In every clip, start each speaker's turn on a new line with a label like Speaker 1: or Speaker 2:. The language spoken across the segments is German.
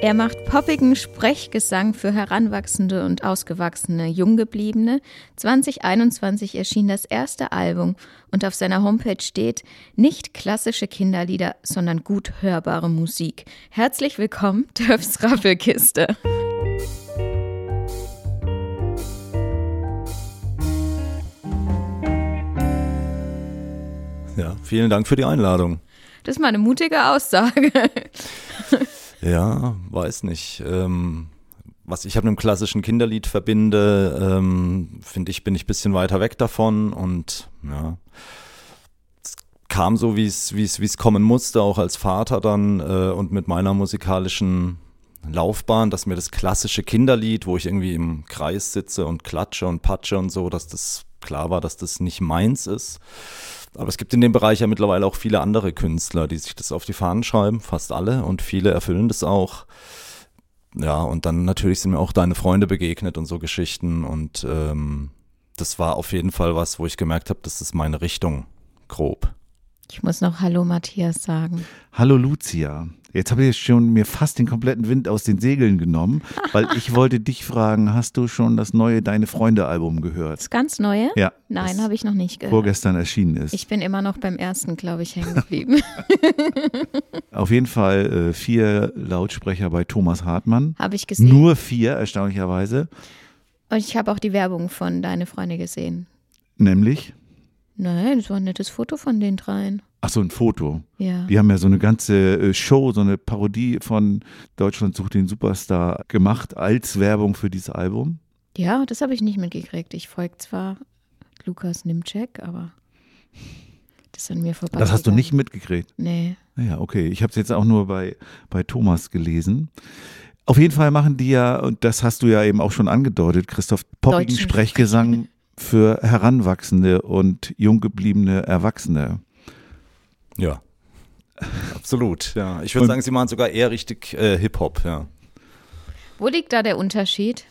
Speaker 1: Er macht poppigen Sprechgesang für Heranwachsende und ausgewachsene Junggebliebene. 2021 erschien das erste Album und auf seiner Homepage steht nicht klassische Kinderlieder, sondern gut hörbare Musik. Herzlich willkommen, Dörfs Rappelkiste.
Speaker 2: Ja, vielen Dank für die Einladung.
Speaker 1: Das ist mal eine mutige Aussage.
Speaker 2: Ja, weiß nicht. Ähm, was ich habe mit einem klassischen Kinderlied verbinde, ähm, finde ich, bin ich ein bisschen weiter weg davon und ja, es kam so, wie es kommen musste, auch als Vater dann äh, und mit meiner musikalischen Laufbahn, dass mir das klassische Kinderlied, wo ich irgendwie im Kreis sitze und klatsche und patsche und so, dass das klar war, dass das nicht meins ist. Aber es gibt in dem Bereich ja mittlerweile auch viele andere Künstler, die sich das auf die Fahnen schreiben, fast alle, und viele erfüllen das auch. Ja, und dann natürlich sind mir auch deine Freunde begegnet und so Geschichten. Und ähm, das war auf jeden Fall was, wo ich gemerkt habe, das ist meine Richtung, grob.
Speaker 1: Ich muss noch Hallo Matthias sagen.
Speaker 3: Hallo Lucia. Jetzt habe ich schon mir fast den kompletten Wind aus den Segeln genommen, weil ich wollte dich fragen, hast du schon das neue Deine Freunde Album gehört?
Speaker 1: Das ganz neue?
Speaker 3: Ja.
Speaker 1: Nein, habe ich noch nicht gehört.
Speaker 3: Vorgestern erschienen ist.
Speaker 1: Ich bin immer noch beim ersten, glaube ich, hängen geblieben.
Speaker 3: Auf jeden Fall äh, vier Lautsprecher bei Thomas Hartmann.
Speaker 1: habe ich gesehen.
Speaker 3: Nur vier, erstaunlicherweise.
Speaker 1: Und ich habe auch die Werbung von Deine Freunde gesehen.
Speaker 3: Nämlich,
Speaker 1: Nein, das war ein nettes Foto von den dreien.
Speaker 3: ach so, ein Foto.
Speaker 1: Ja.
Speaker 3: Die haben ja so eine ganze äh, Show, so eine Parodie von Deutschland sucht den Superstar gemacht als Werbung für dieses Album.
Speaker 1: Ja, das habe ich nicht mitgekriegt. Ich folge zwar Lukas Nimczek, aber das ist an mir vorbei.
Speaker 3: Das hast du nicht mitgekriegt.
Speaker 1: Nee.
Speaker 3: Ja, okay. Ich habe es jetzt auch nur bei, bei Thomas gelesen. Auf jeden Fall machen die ja, und das hast du ja eben auch schon angedeutet, Christoph, poppigen Sprechgesang für Heranwachsende und junggebliebene Erwachsene.
Speaker 2: Ja. Absolut, ja. Ich würde sagen, sie machen sogar eher richtig äh, Hip-Hop, ja.
Speaker 1: Wo liegt da der Unterschied?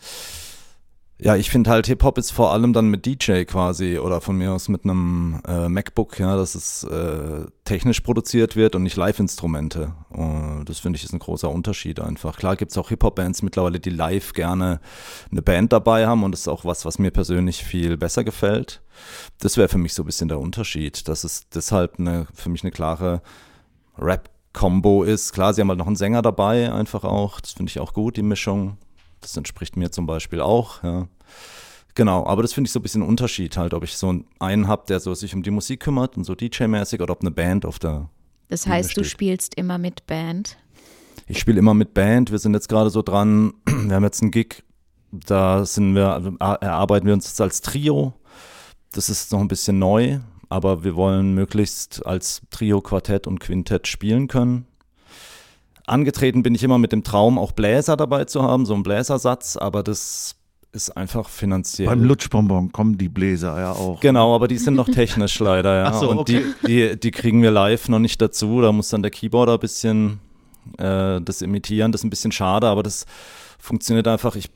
Speaker 2: Ja, ich finde halt Hip-Hop ist vor allem dann mit DJ quasi oder von mir aus mit einem äh, MacBook, ja, dass es äh, technisch produziert wird und nicht Live-Instrumente. Äh, das finde ich ist ein großer Unterschied einfach. Klar gibt's auch Hip-Hop-Bands mittlerweile, die live gerne eine Band dabei haben und das ist auch was, was mir persönlich viel besser gefällt. Das wäre für mich so ein bisschen der Unterschied, dass es deshalb eine, für mich eine klare Rap-Combo ist. Klar, sie haben halt noch einen Sänger dabei, einfach auch. Das finde ich auch gut, die Mischung. Das entspricht mir zum Beispiel auch, ja. Genau, aber das finde ich so ein bisschen ein Unterschied halt, ob ich so einen habe, der so sich um die Musik kümmert und so DJ-mäßig oder ob eine Band auf der.
Speaker 1: Das heißt, du spielst immer mit Band.
Speaker 2: Ich spiele immer mit Band, wir sind jetzt gerade so dran, wir haben jetzt einen Gig, da sind wir, also er- erarbeiten wir uns jetzt als Trio. Das ist noch ein bisschen neu, aber wir wollen möglichst als Trio, Quartett und Quintett spielen können. Angetreten bin ich immer mit dem Traum, auch Bläser dabei zu haben, so einen Bläsersatz, aber das ist einfach finanziell.
Speaker 3: Beim Lutschbonbon kommen die Bläser ja auch.
Speaker 2: Genau, aber die sind noch technisch leider, ja.
Speaker 3: So,
Speaker 2: und
Speaker 3: okay.
Speaker 2: die, die, die kriegen wir live noch nicht dazu. Da muss dann der Keyboarder ein bisschen äh, das imitieren. Das ist ein bisschen schade, aber das funktioniert einfach. Ich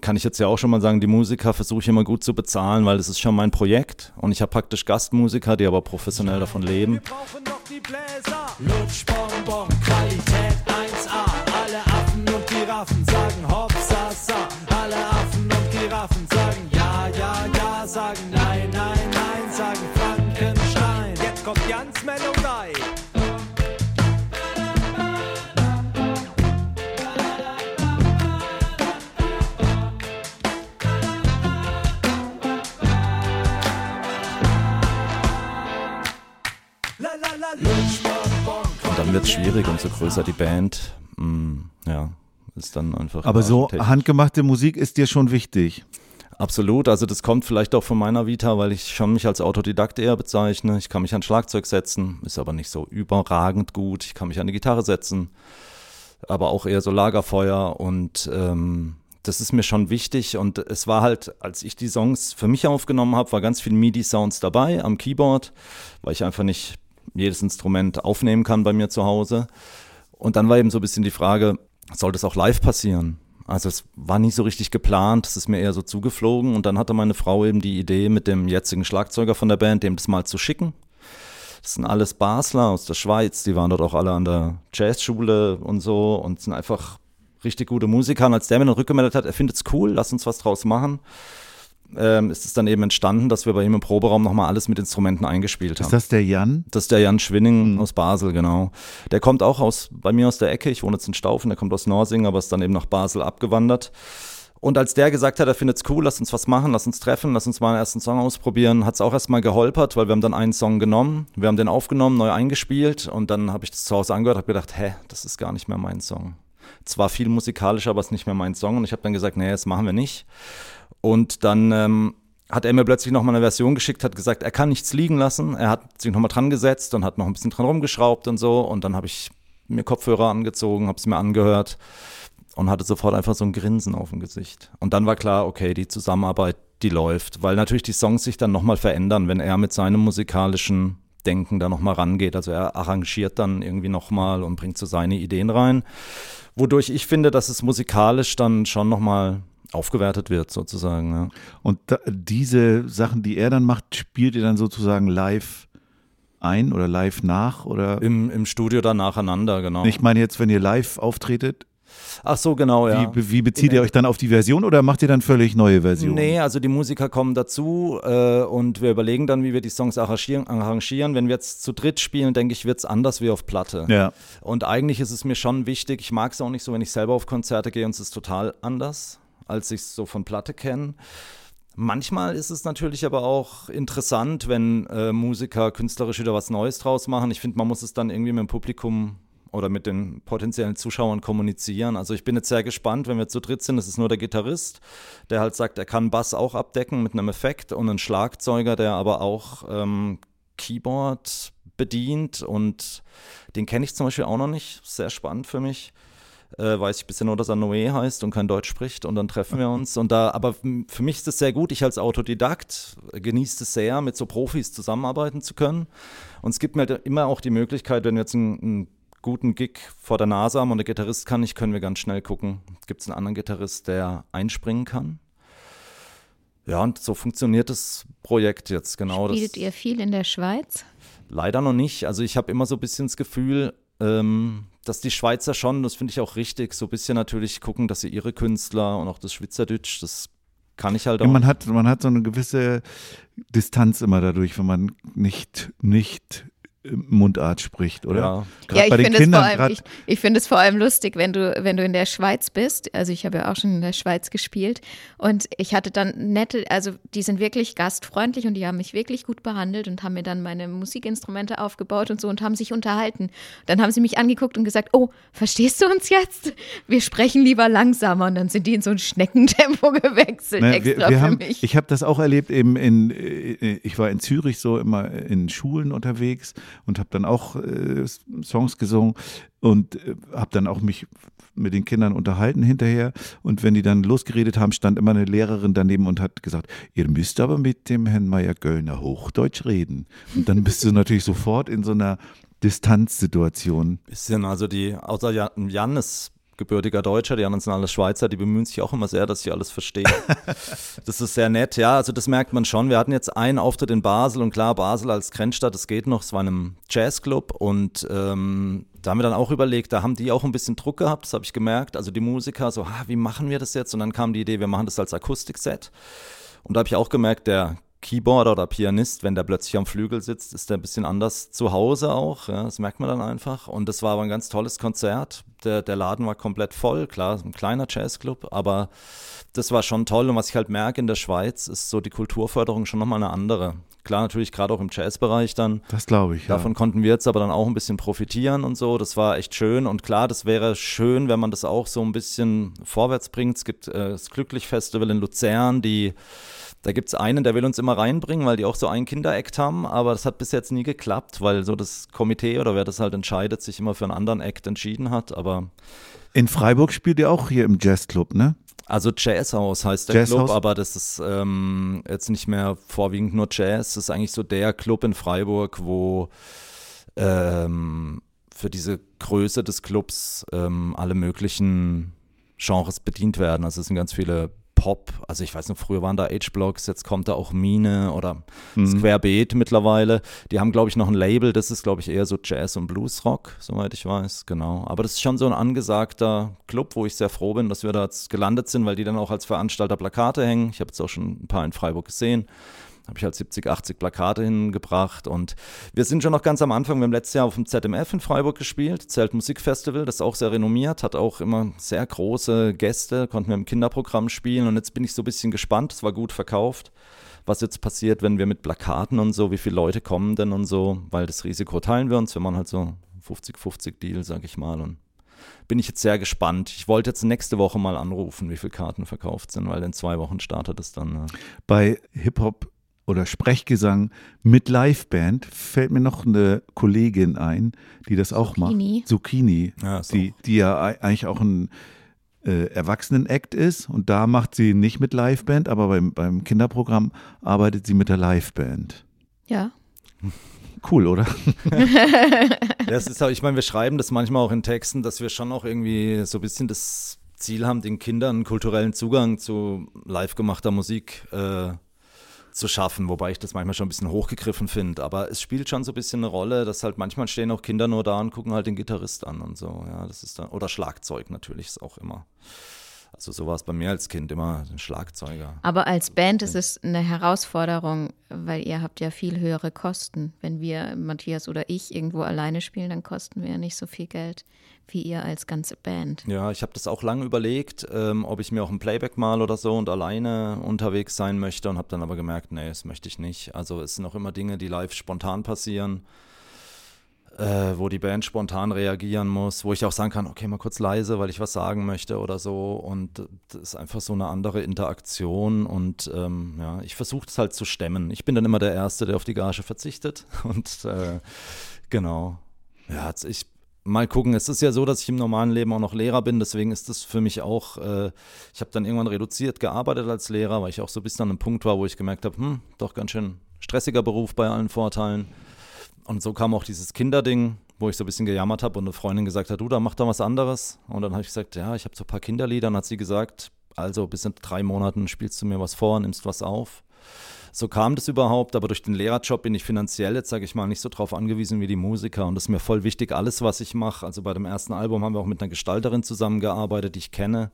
Speaker 2: kann ich jetzt ja auch schon mal sagen, die Musiker versuche ich immer gut zu bezahlen, weil das ist schon mein Projekt. Und ich habe praktisch Gastmusiker, die aber professionell davon leben.
Speaker 4: Wir brauchen doch die Bläser. Lutschbonbon, Qualität 1A.
Speaker 2: Dann wird es schwierig, umso größer die Band. Mm, ja, ist dann einfach.
Speaker 3: Aber so
Speaker 2: technisch.
Speaker 3: handgemachte Musik ist dir schon wichtig.
Speaker 2: absolut. Also das kommt vielleicht auch von meiner Vita, weil ich schon mich als Autodidakt eher bezeichne. Ich kann mich an Schlagzeug setzen, ist aber nicht so überragend gut. Ich kann mich an die Gitarre setzen, aber auch eher so Lagerfeuer und ähm, das ist mir schon wichtig und es war halt, als ich die Songs für mich aufgenommen habe, war ganz viel MIDI-Sounds dabei am Keyboard, weil ich einfach nicht jedes Instrument aufnehmen kann bei mir zu Hause. Und dann war eben so ein bisschen die Frage, soll das auch live passieren? Also es war nicht so richtig geplant, es ist mir eher so zugeflogen und dann hatte meine Frau eben die Idee, mit dem jetzigen Schlagzeuger von der Band, dem das mal zu schicken. Das sind alles Basler aus der Schweiz, die waren dort auch alle an der Jazzschule und so und sind einfach richtig gute Musiker. Und als der mir dann rückgemeldet hat, er findet es cool, lass uns was draus machen, ähm, ist es dann eben entstanden, dass wir bei ihm im Proberaum nochmal alles mit Instrumenten eingespielt haben.
Speaker 3: Ist das der Jan?
Speaker 2: Das ist der Jan Schwinning aus Basel, genau. Der kommt auch aus, bei mir aus der Ecke. Ich wohne jetzt in Staufen, der kommt aus Norsing, aber ist dann eben nach Basel abgewandert. Und als der gesagt hat, er findet es cool, lass uns was machen, lass uns treffen, lass uns mal einen ersten Song ausprobieren, hat es auch erstmal geholpert, weil wir haben dann einen Song genommen, wir haben den aufgenommen, neu eingespielt und dann habe ich das zu Hause angehört, habe gedacht, hä, das ist gar nicht mehr mein Song. Zwar viel musikalischer, aber es ist nicht mehr mein Song und ich habe dann gesagt, nee, das machen wir nicht. Und dann ähm, hat er mir plötzlich nochmal eine Version geschickt, hat gesagt, er kann nichts liegen lassen. Er hat sich nochmal dran gesetzt und hat noch ein bisschen dran rumgeschraubt und so. Und dann habe ich mir Kopfhörer angezogen, habe es mir angehört und hatte sofort einfach so ein Grinsen auf dem Gesicht. Und dann war klar, okay, die Zusammenarbeit, die läuft, weil natürlich die Songs sich dann nochmal verändern, wenn er mit seinem musikalischen Denken da nochmal rangeht. Also er arrangiert dann irgendwie nochmal und bringt so seine Ideen rein, wodurch ich finde, dass es musikalisch dann schon nochmal aufgewertet wird sozusagen. Ja.
Speaker 3: Und da, diese Sachen, die er dann macht, spielt ihr dann sozusagen live ein oder live nach oder?
Speaker 2: Im, Im Studio dann nacheinander, genau.
Speaker 3: Ich meine jetzt, wenn ihr live auftretet,
Speaker 2: Ach so, genau, ja.
Speaker 3: wie, wie bezieht ihr euch dann auf die Version oder macht ihr dann völlig neue Versionen?
Speaker 2: Nee, also die Musiker kommen dazu äh, und wir überlegen dann, wie wir die Songs arrangieren. arrangieren. Wenn wir jetzt zu dritt spielen, denke ich, wird es anders wie auf Platte.
Speaker 3: Ja.
Speaker 2: Und eigentlich ist es mir schon wichtig, ich mag es auch nicht so, wenn ich selber auf Konzerte gehe und es ist total anders, als ich es so von Platte kenne. Manchmal ist es natürlich aber auch interessant, wenn äh, Musiker künstlerisch wieder was Neues draus machen. Ich finde, man muss es dann irgendwie mit dem Publikum oder mit den potenziellen Zuschauern kommunizieren. Also ich bin jetzt sehr gespannt, wenn wir zu dritt sind, es ist nur der Gitarrist, der halt sagt, er kann Bass auch abdecken mit einem Effekt und ein Schlagzeuger, der aber auch ähm, Keyboard bedient und den kenne ich zum Beispiel auch noch nicht. Sehr spannend für mich. Äh, weiß ich bisher nur, dass er Noé heißt und kein Deutsch spricht und dann treffen wir uns. Und da, aber für mich ist es sehr gut. Ich als Autodidakt genieße es sehr, mit so Profis zusammenarbeiten zu können. Und es gibt mir halt immer auch die Möglichkeit, wenn wir jetzt einen, einen guten Gig vor der Nase haben und der Gitarrist kann nicht, können wir ganz schnell gucken, gibt es einen anderen Gitarrist, der einspringen kann. Ja, und so funktioniert das Projekt jetzt genau.
Speaker 1: Spielt ihr viel in der Schweiz?
Speaker 2: Leider noch nicht. Also ich habe immer so ein bisschen das Gefühl, ähm, dass die Schweizer schon, das finde ich auch richtig, so ein bisschen natürlich gucken, dass sie ihre Künstler und auch das Schweizerdeutsch, das kann ich halt auch.
Speaker 3: Ja, man, hat, man hat so eine gewisse Distanz immer dadurch, wenn man nicht, nicht Mundart spricht, oder?
Speaker 2: Ja.
Speaker 3: Gerade
Speaker 1: ja, ich finde es,
Speaker 3: Kindern,
Speaker 1: vor allem- ich, ich finde es vor allem lustig, wenn du, wenn du in der Schweiz bist. Also ich habe ja auch schon in der Schweiz gespielt und ich hatte dann nette, also die sind wirklich gastfreundlich und die haben mich wirklich gut behandelt und haben mir dann meine Musikinstrumente aufgebaut und so und haben sich unterhalten. Dann haben sie mich angeguckt und gesagt, oh, verstehst du uns jetzt? Wir sprechen lieber langsamer und dann sind die in so ein Schneckentempo gewechselt,
Speaker 3: Ne,
Speaker 1: extra
Speaker 3: wir, wir
Speaker 1: für
Speaker 3: haben,
Speaker 1: mich.
Speaker 3: Ich habe das auch erlebt, eben in, äh, ich war in Zürich so immer in Schulen unterwegs und habe dann auch äh, Songs gesungen und äh, habe dann auch mich mit den Kindern unterhalten hinterher. Und wenn die dann losgeredet haben, stand immer eine Lehrerin daneben und hat gesagt, ihr müsst aber mit dem Herrn Meier-Göllner Hochdeutsch reden. Und dann bist du natürlich sofort in so einer Distanzsituation.
Speaker 2: Bisschen, also die, außer Jan, Jan gebürtiger Deutscher, die anderen sind alles Schweizer, die bemühen sich auch immer sehr, dass ich alles verstehe. das ist sehr nett, ja, also das merkt man schon. Wir hatten jetzt einen Auftritt in Basel und klar, Basel als Grenzstadt, das geht noch, es war in einem Jazzclub und ähm, da haben wir dann auch überlegt, da haben die auch ein bisschen Druck gehabt, das habe ich gemerkt, also die Musiker so, ah, wie machen wir das jetzt? Und dann kam die Idee, wir machen das als Akustikset und da habe ich auch gemerkt, der Keyboarder oder Pianist, wenn der plötzlich am Flügel sitzt, ist der ein bisschen anders zu Hause auch. Ja, das merkt man dann einfach. Und das war aber ein ganz tolles Konzert. Der, der Laden war komplett voll, klar, ein kleiner Jazzclub, aber das war schon toll. Und was ich halt merke in der Schweiz, ist so die Kulturförderung schon nochmal eine andere. Klar, natürlich gerade auch im Jazzbereich dann.
Speaker 3: Das glaube ich, ja.
Speaker 2: Davon konnten wir jetzt aber dann auch ein bisschen profitieren und so. Das war echt schön. Und klar, das wäre schön, wenn man das auch so ein bisschen vorwärts bringt. Es gibt äh, das Glücklich-Festival in Luzern, die da gibt es einen, der will uns immer reinbringen, weil die auch so einen Kinderakt haben, aber das hat bis jetzt nie geklappt, weil so das Komitee oder wer das halt entscheidet, sich immer für einen anderen Act entschieden hat. Aber
Speaker 3: In Freiburg spielt ihr auch hier im Jazzclub, ne?
Speaker 2: also Jazzhaus heißt der
Speaker 3: Jazzhaus?
Speaker 2: Club, aber das ist ähm, jetzt nicht mehr vorwiegend nur Jazz. Das ist eigentlich so der Club in Freiburg, wo ähm, für diese Größe des Clubs ähm, alle möglichen Genres bedient werden. Also es sind ganz viele Pop, also ich weiß noch, früher waren da H-Blocks, jetzt kommt da auch Mine oder Square Beat mittlerweile. Die haben, glaube ich, noch ein Label, das ist, glaube ich, eher so Jazz- und Bluesrock, soweit ich weiß, genau. Aber das ist schon so ein angesagter Club, wo ich sehr froh bin, dass wir da jetzt gelandet sind, weil die dann auch als Veranstalter Plakate hängen. Ich habe jetzt auch schon ein paar in Freiburg gesehen habe ich halt 70, 80 Plakate hingebracht und wir sind schon noch ganz am Anfang. Wir haben letztes Jahr auf dem ZMF in Freiburg gespielt, Zeltmusikfestival, das ist auch sehr renommiert, hat auch immer sehr große Gäste, konnten wir im Kinderprogramm spielen und jetzt bin ich so ein bisschen gespannt, es war gut verkauft, was jetzt passiert, wenn wir mit Plakaten und so, wie viele Leute kommen denn und so, weil das Risiko teilen wir uns, wir machen halt so 50-50 Deal, sag ich mal und bin ich jetzt sehr gespannt. Ich wollte jetzt nächste Woche mal anrufen, wie viele Karten verkauft sind, weil in zwei Wochen startet es dann.
Speaker 3: Bei Hip-Hop oder Sprechgesang mit Liveband fällt mir noch eine Kollegin ein, die das auch
Speaker 1: Zucchini.
Speaker 3: macht. Zucchini.
Speaker 2: Ja,
Speaker 3: die, die ja ei- eigentlich auch ein äh, Erwachsenen-Act ist und da macht sie nicht mit Liveband, aber beim, beim Kinderprogramm arbeitet sie mit der Liveband.
Speaker 1: Ja.
Speaker 3: Cool, oder?
Speaker 2: Das ist auch, ich meine, wir schreiben das manchmal auch in Texten, dass wir schon auch irgendwie so ein bisschen das Ziel haben, den Kindern einen kulturellen Zugang zu live gemachter Musik äh, zu schaffen, wobei ich das manchmal schon ein bisschen hochgegriffen finde. Aber es spielt schon so ein bisschen eine Rolle, dass halt manchmal stehen auch Kinder nur da und gucken halt den Gitarrist an und so. Ja, das ist dann, oder Schlagzeug natürlich ist auch immer. Also so war es bei mir als Kind immer ein Schlagzeuger.
Speaker 1: Aber als Band ist es eine Herausforderung, weil ihr habt ja viel höhere Kosten. Wenn wir, Matthias oder ich, irgendwo alleine spielen, dann kosten wir ja nicht so viel Geld wie ihr als ganze Band.
Speaker 2: Ja, ich habe das auch lange überlegt, ähm, ob ich mir auch ein Playback mal oder so und alleine unterwegs sein möchte und habe dann aber gemerkt, nee, das möchte ich nicht. Also es sind auch immer Dinge, die live spontan passieren, äh, wo die Band spontan reagieren muss, wo ich auch sagen kann, okay, mal kurz leise, weil ich was sagen möchte oder so. Und das ist einfach so eine andere Interaktion und ähm, ja, ich versuche es halt zu stemmen. Ich bin dann immer der Erste, der auf die Gage verzichtet und äh, genau. Ja, ich mal gucken. Es ist ja so, dass ich im normalen Leben auch noch Lehrer bin, deswegen ist das für mich auch, äh, ich habe dann irgendwann reduziert gearbeitet als Lehrer, weil ich auch so bis an einem Punkt war, wo ich gemerkt habe, hm, doch ganz schön stressiger Beruf bei allen Vorteilen. Und so kam auch dieses Kinderding, wo ich so ein bisschen gejammert habe und eine Freundin gesagt hat, du, da mach doch was anderes. Und dann habe ich gesagt, ja, ich habe so ein paar Kinderlieder. Dann hat sie gesagt, also bis in drei Monaten spielst du mir was vor, nimmst was auf. So kam das überhaupt, aber durch den Lehrerjob bin ich finanziell jetzt, sage ich mal, nicht so drauf angewiesen wie die Musiker. Und das ist mir voll wichtig, alles, was ich mache. Also bei dem ersten Album haben wir auch mit einer Gestalterin zusammengearbeitet, die ich kenne.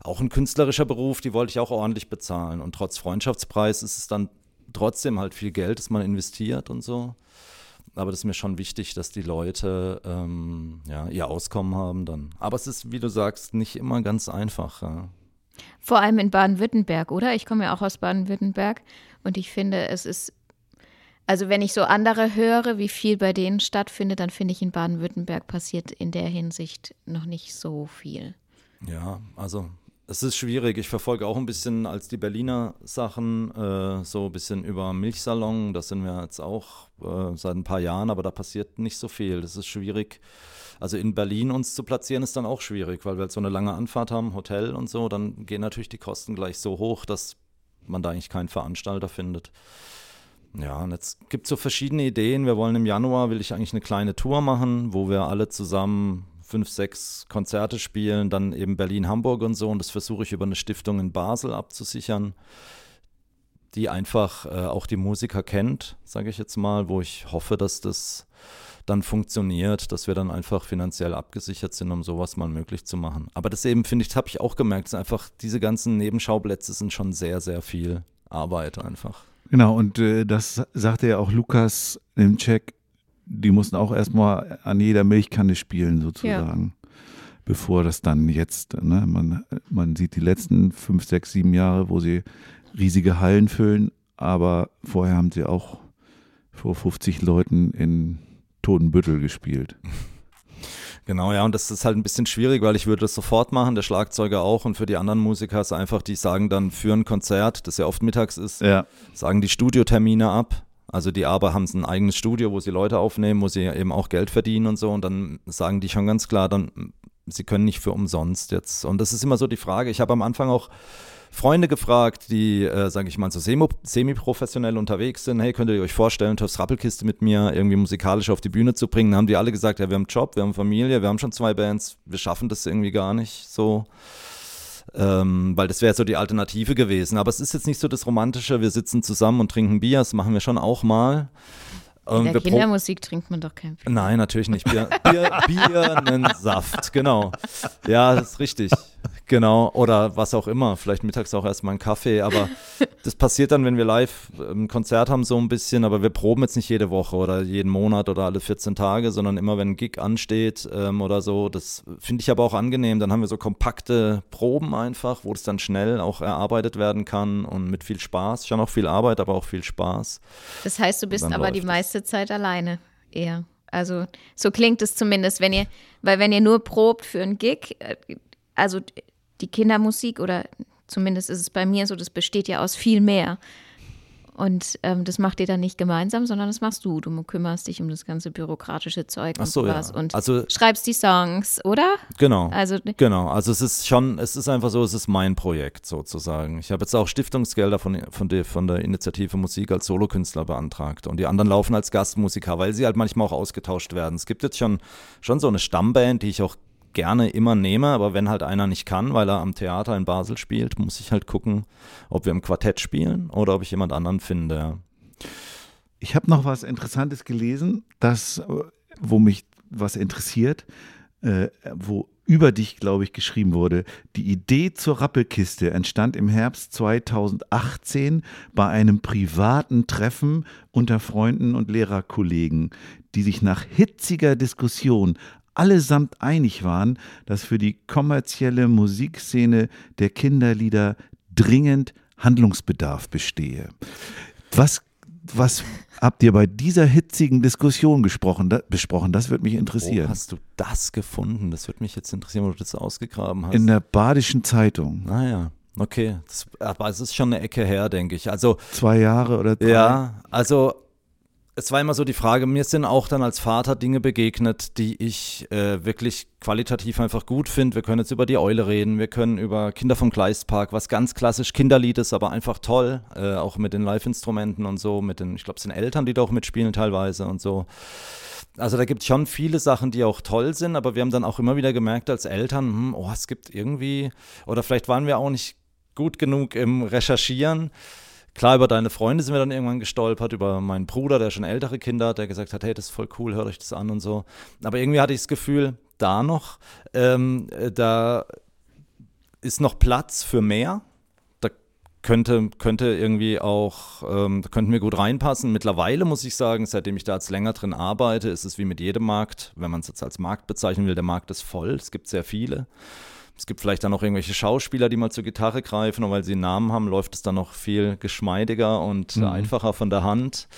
Speaker 2: Auch ein künstlerischer Beruf, die wollte ich auch ordentlich bezahlen. Und trotz Freundschaftspreis ist es dann trotzdem halt viel Geld, das man investiert und so. Aber das ist mir schon wichtig, dass die Leute ähm, ja, ihr Auskommen haben dann. Aber es ist, wie du sagst, nicht immer ganz einfach. Ja.
Speaker 1: Vor allem in Baden-Württemberg, oder? Ich komme ja auch aus Baden-Württemberg und ich finde, es ist, also wenn ich so andere höre, wie viel bei denen stattfindet, dann finde ich, in Baden-Württemberg passiert in der Hinsicht noch nicht so viel.
Speaker 2: Ja, also es ist schwierig. Ich verfolge auch ein bisschen als die Berliner Sachen, äh, so ein bisschen über Milchsalon. Das sind wir jetzt auch äh, seit ein paar Jahren, aber da passiert nicht so viel. Das ist schwierig. Also in Berlin uns zu platzieren ist dann auch schwierig, weil wir halt so eine lange Anfahrt haben, Hotel und so. Dann gehen natürlich die Kosten gleich so hoch, dass man da eigentlich keinen Veranstalter findet. Ja, und jetzt gibt es so verschiedene Ideen. Wir wollen im Januar, will ich eigentlich eine kleine Tour machen, wo wir alle zusammen fünf, sechs Konzerte spielen, dann eben Berlin, Hamburg und so. Und das versuche ich über eine Stiftung in Basel abzusichern, die einfach äh, auch die Musiker kennt, sage ich jetzt mal, wo ich hoffe, dass das dann funktioniert, dass wir dann einfach finanziell abgesichert sind, um sowas mal möglich zu machen. Aber das eben, finde ich, habe ich auch gemerkt, ist einfach, diese ganzen Nebenschauplätze sind schon sehr, sehr viel Arbeit einfach.
Speaker 3: Genau, und äh, das sagte ja auch Lukas im Check, die mussten auch erstmal an jeder Milchkanne spielen, sozusagen. Bevor das dann jetzt, ne, man, man sieht die letzten fünf, sechs, sieben Jahre, wo sie riesige Hallen füllen, aber vorher haben sie auch vor 50 Leuten in Totenbüttel gespielt.
Speaker 2: Genau, ja, und das ist halt ein bisschen schwierig, weil ich würde das sofort machen, der Schlagzeuger auch und für die anderen Musiker ist einfach, die sagen dann für ein Konzert, das ja oft mittags ist,
Speaker 3: Ja.
Speaker 2: sagen die Studiotermine ab. Also die aber haben ein eigenes Studio, wo sie Leute aufnehmen, wo sie eben auch Geld verdienen und so und dann sagen die schon ganz klar, dann sie können nicht für umsonst jetzt. Und das ist immer so die Frage. Ich habe am Anfang auch Freunde gefragt, die, äh, sage ich mal, so semi- semi-professionell unterwegs sind. Hey, könnt ihr euch vorstellen, Töffs Rappelkiste mit mir irgendwie musikalisch auf die Bühne zu bringen? Dann haben die alle gesagt, ja, wir haben einen Job, wir haben Familie, wir haben schon zwei Bands, wir schaffen das irgendwie gar nicht so. Ähm, weil das wäre so die Alternative gewesen. Aber es ist jetzt nicht so das Romantische, wir sitzen zusammen und trinken Bier, das machen wir schon auch mal.
Speaker 1: In
Speaker 2: Und
Speaker 1: der
Speaker 2: wir pro-
Speaker 1: Kindermusik trinkt man doch kein Bier.
Speaker 2: Nein, natürlich nicht. Bier, Bier, Bier einen Saft, genau. Ja, das ist richtig. Genau. Oder was auch immer. Vielleicht mittags auch erstmal einen Kaffee. Aber das passiert dann, wenn wir live ein Konzert haben, so ein bisschen. Aber wir proben jetzt nicht jede Woche oder jeden Monat oder alle 14 Tage, sondern immer, wenn ein Gig ansteht ähm, oder so. Das finde ich aber auch angenehm. Dann haben wir so kompakte Proben einfach, wo das dann schnell auch erarbeitet werden kann und mit viel Spaß. Schon auch viel Arbeit, aber auch viel Spaß.
Speaker 1: Das heißt, du bist aber die
Speaker 2: es.
Speaker 1: Meiste Zeit alleine eher. Also so klingt es zumindest, wenn ihr, weil wenn ihr nur probt für einen Gig, äh, also die Kindermusik oder zumindest ist es bei mir so, das besteht ja aus viel mehr. Und ähm, das macht ihr dann nicht gemeinsam, sondern das machst du. Du kümmerst dich um das ganze bürokratische Zeug
Speaker 2: Ach
Speaker 1: und
Speaker 2: so, ja.
Speaker 1: und
Speaker 2: Also-
Speaker 1: schreibst die Songs, oder?
Speaker 2: Genau.
Speaker 1: Also
Speaker 2: Genau, also es ist schon, es ist einfach so, es ist mein Projekt sozusagen. Ich habe jetzt auch Stiftungsgelder von, von, der, von der Initiative Musik als Solokünstler beantragt und die anderen laufen als Gastmusiker, weil sie halt manchmal auch ausgetauscht werden. Es gibt jetzt schon, schon so eine Stammband, die ich auch gerne immer nehme, aber wenn halt einer nicht kann, weil er am Theater in Basel spielt, muss ich halt gucken, ob wir im Quartett spielen oder ob ich jemand anderen finde.
Speaker 3: Ich habe noch was Interessantes gelesen, das, äh, wo mich was interessiert, äh, wo über dich, glaube ich, geschrieben wurde. Die Idee zur Rappelkiste entstand im Herbst 2018 bei einem privaten Treffen unter Freunden und Lehrerkollegen, die sich nach hitziger Diskussion allesamt einig waren, dass für die kommerzielle Musikszene der Kinderlieder dringend Handlungsbedarf bestehe. Was, was habt ihr bei dieser hitzigen Diskussion gesprochen, da, besprochen? Das würde mich
Speaker 2: Wo
Speaker 3: interessieren.
Speaker 2: hast du das gefunden? Das würde mich jetzt interessieren, wo du das ausgegraben hast.
Speaker 3: In der Badischen Zeitung.
Speaker 2: Naja, okay. Das, aber es ist schon eine Ecke her, denke ich. Also,
Speaker 3: Zwei Jahre oder drei?
Speaker 2: ja, also es war immer so die Frage, mir sind auch dann als Vater Dinge begegnet, die ich äh, wirklich qualitativ einfach gut finde. Wir können jetzt über die Eule reden, wir können über Kinder vom Kleistpark, was ganz klassisch Kinderlied ist, aber einfach toll, äh, auch mit den Live-Instrumenten und so, mit den, ich glaube, es sind Eltern, die da auch mitspielen teilweise und so. Also da gibt es schon viele Sachen, die auch toll sind, aber wir haben dann auch immer wieder gemerkt als Eltern, hm, oh, es gibt irgendwie, oder vielleicht waren wir auch nicht gut genug im Recherchieren. Klar, über deine Freunde sind wir dann irgendwann gestolpert, über meinen Bruder, der schon ältere Kinder hat, der gesagt hat, hey, das ist voll cool, hört euch das an und so. Aber irgendwie hatte ich das Gefühl, da noch, ähm, äh, da ist noch Platz für mehr. Da könnte, könnte irgendwie auch, ähm, könnten wir gut reinpassen. Mittlerweile muss ich sagen, seitdem ich da jetzt länger drin arbeite, ist es wie mit jedem Markt, wenn man es jetzt als Markt bezeichnen will, der Markt ist voll, es gibt sehr viele. Es gibt vielleicht dann noch irgendwelche Schauspieler, die mal zur Gitarre greifen und weil sie einen Namen haben, läuft es dann noch viel geschmeidiger und äh, einfacher von der Hand.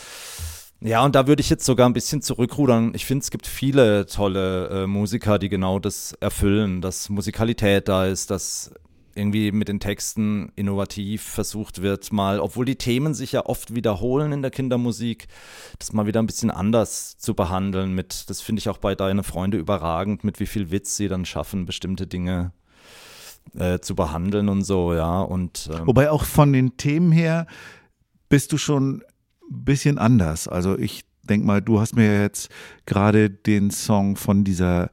Speaker 2: Ja, und da würde ich jetzt sogar ein bisschen zurückrudern. Ich finde, es gibt viele tolle äh, Musiker, die genau das erfüllen, dass Musikalität da ist, dass irgendwie mit den Texten innovativ versucht wird, mal, obwohl die Themen sich ja oft wiederholen in der Kindermusik, das mal wieder ein bisschen anders zu behandeln. Mit, das finde ich auch bei Deine Freunde überragend, mit wie viel Witz sie dann schaffen, bestimmte Dinge äh, zu behandeln und so, ja. Und ähm,
Speaker 3: Wobei auch von den Themen her bist du schon ein bisschen anders. Also ich denk mal, du hast mir ja jetzt gerade den Song von dieser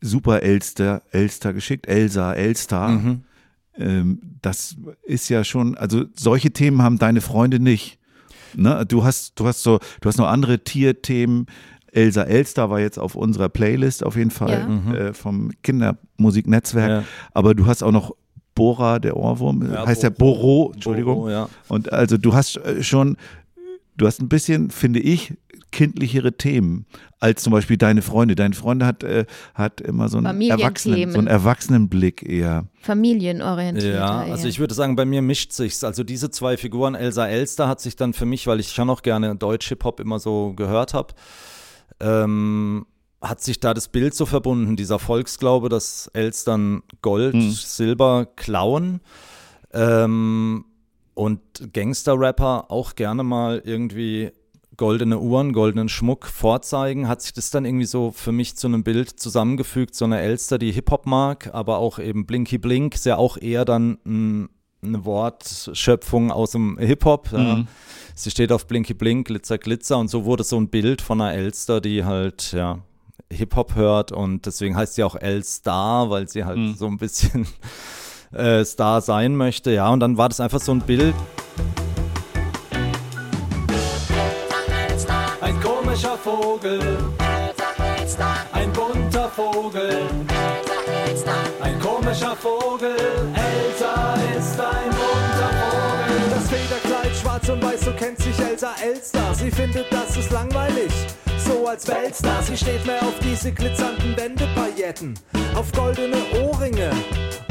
Speaker 3: Super Elster, Elster geschickt, Elsa, Elster.
Speaker 2: mhm.
Speaker 3: Ähm, das ist ja schon, also solche Themen haben deine Freunde nicht. Ne? Du hast, du hast so, du hast noch andere Tierthemen. Elsa Elster war jetzt auf unserer Playlist auf jeden Fall
Speaker 1: Ja.
Speaker 3: äh, vom Kindermusiknetzwerk.
Speaker 2: Ja.
Speaker 3: Aber du hast auch noch Bora, der Ohrwurm,
Speaker 2: Ja,
Speaker 3: heißt der
Speaker 2: Boro.
Speaker 3: Entschuldigung.
Speaker 2: Boro, ja.
Speaker 3: Und also du hast äh, schon, du hast ein bisschen, finde ich, kindlichere Themen als zum Beispiel deine Freunde. Deine Freunde hat, äh, hat immer so einen. Erwachsenen, so einen Erwachsenenblick eher.
Speaker 1: Familienorientiert.
Speaker 2: Ja, also ich würde sagen, bei mir mischt sich's. Also diese zwei Figuren, Elsa Elster hat sich dann für mich, weil ich schon auch gerne Deutsch-Hip-Hop immer so gehört habe, ähm, hat sich da das Bild so verbunden, dieser Volksglaube, dass Elstern Gold, Silber klauen? Ähm, und Gangster-Rapper auch gerne mal irgendwie goldene Uhren, goldenen Schmuck vorzeigen, hat sich das dann irgendwie so für mich zu einem Bild zusammengefügt, so eine Elster, die Hip-Hop mag, aber auch eben Blinky Blink, ist ja auch eher dann ein, eine Wortschöpfung aus dem Hip-Hop. Ja. Sie steht auf Blinky Blink, Glitzer, Glitzer und so wurde so ein Bild von einer Elster, die halt, ja, Hip-Hop hört und deswegen heißt sie auch El-Star, weil sie halt so ein bisschen äh, Star sein möchte, ja, und dann war das einfach so ein Bild,
Speaker 4: Ein komischer Vogel, ein bunter Vogel, ein komischer Vogel, Elsa schwarz und weiß, so kennt sich Elsa Elster. Sie findet, das ist langweilig, so als Weltstar. Sie steht mehr auf diese glitzernden Wendepailletten, auf goldene Ohrringe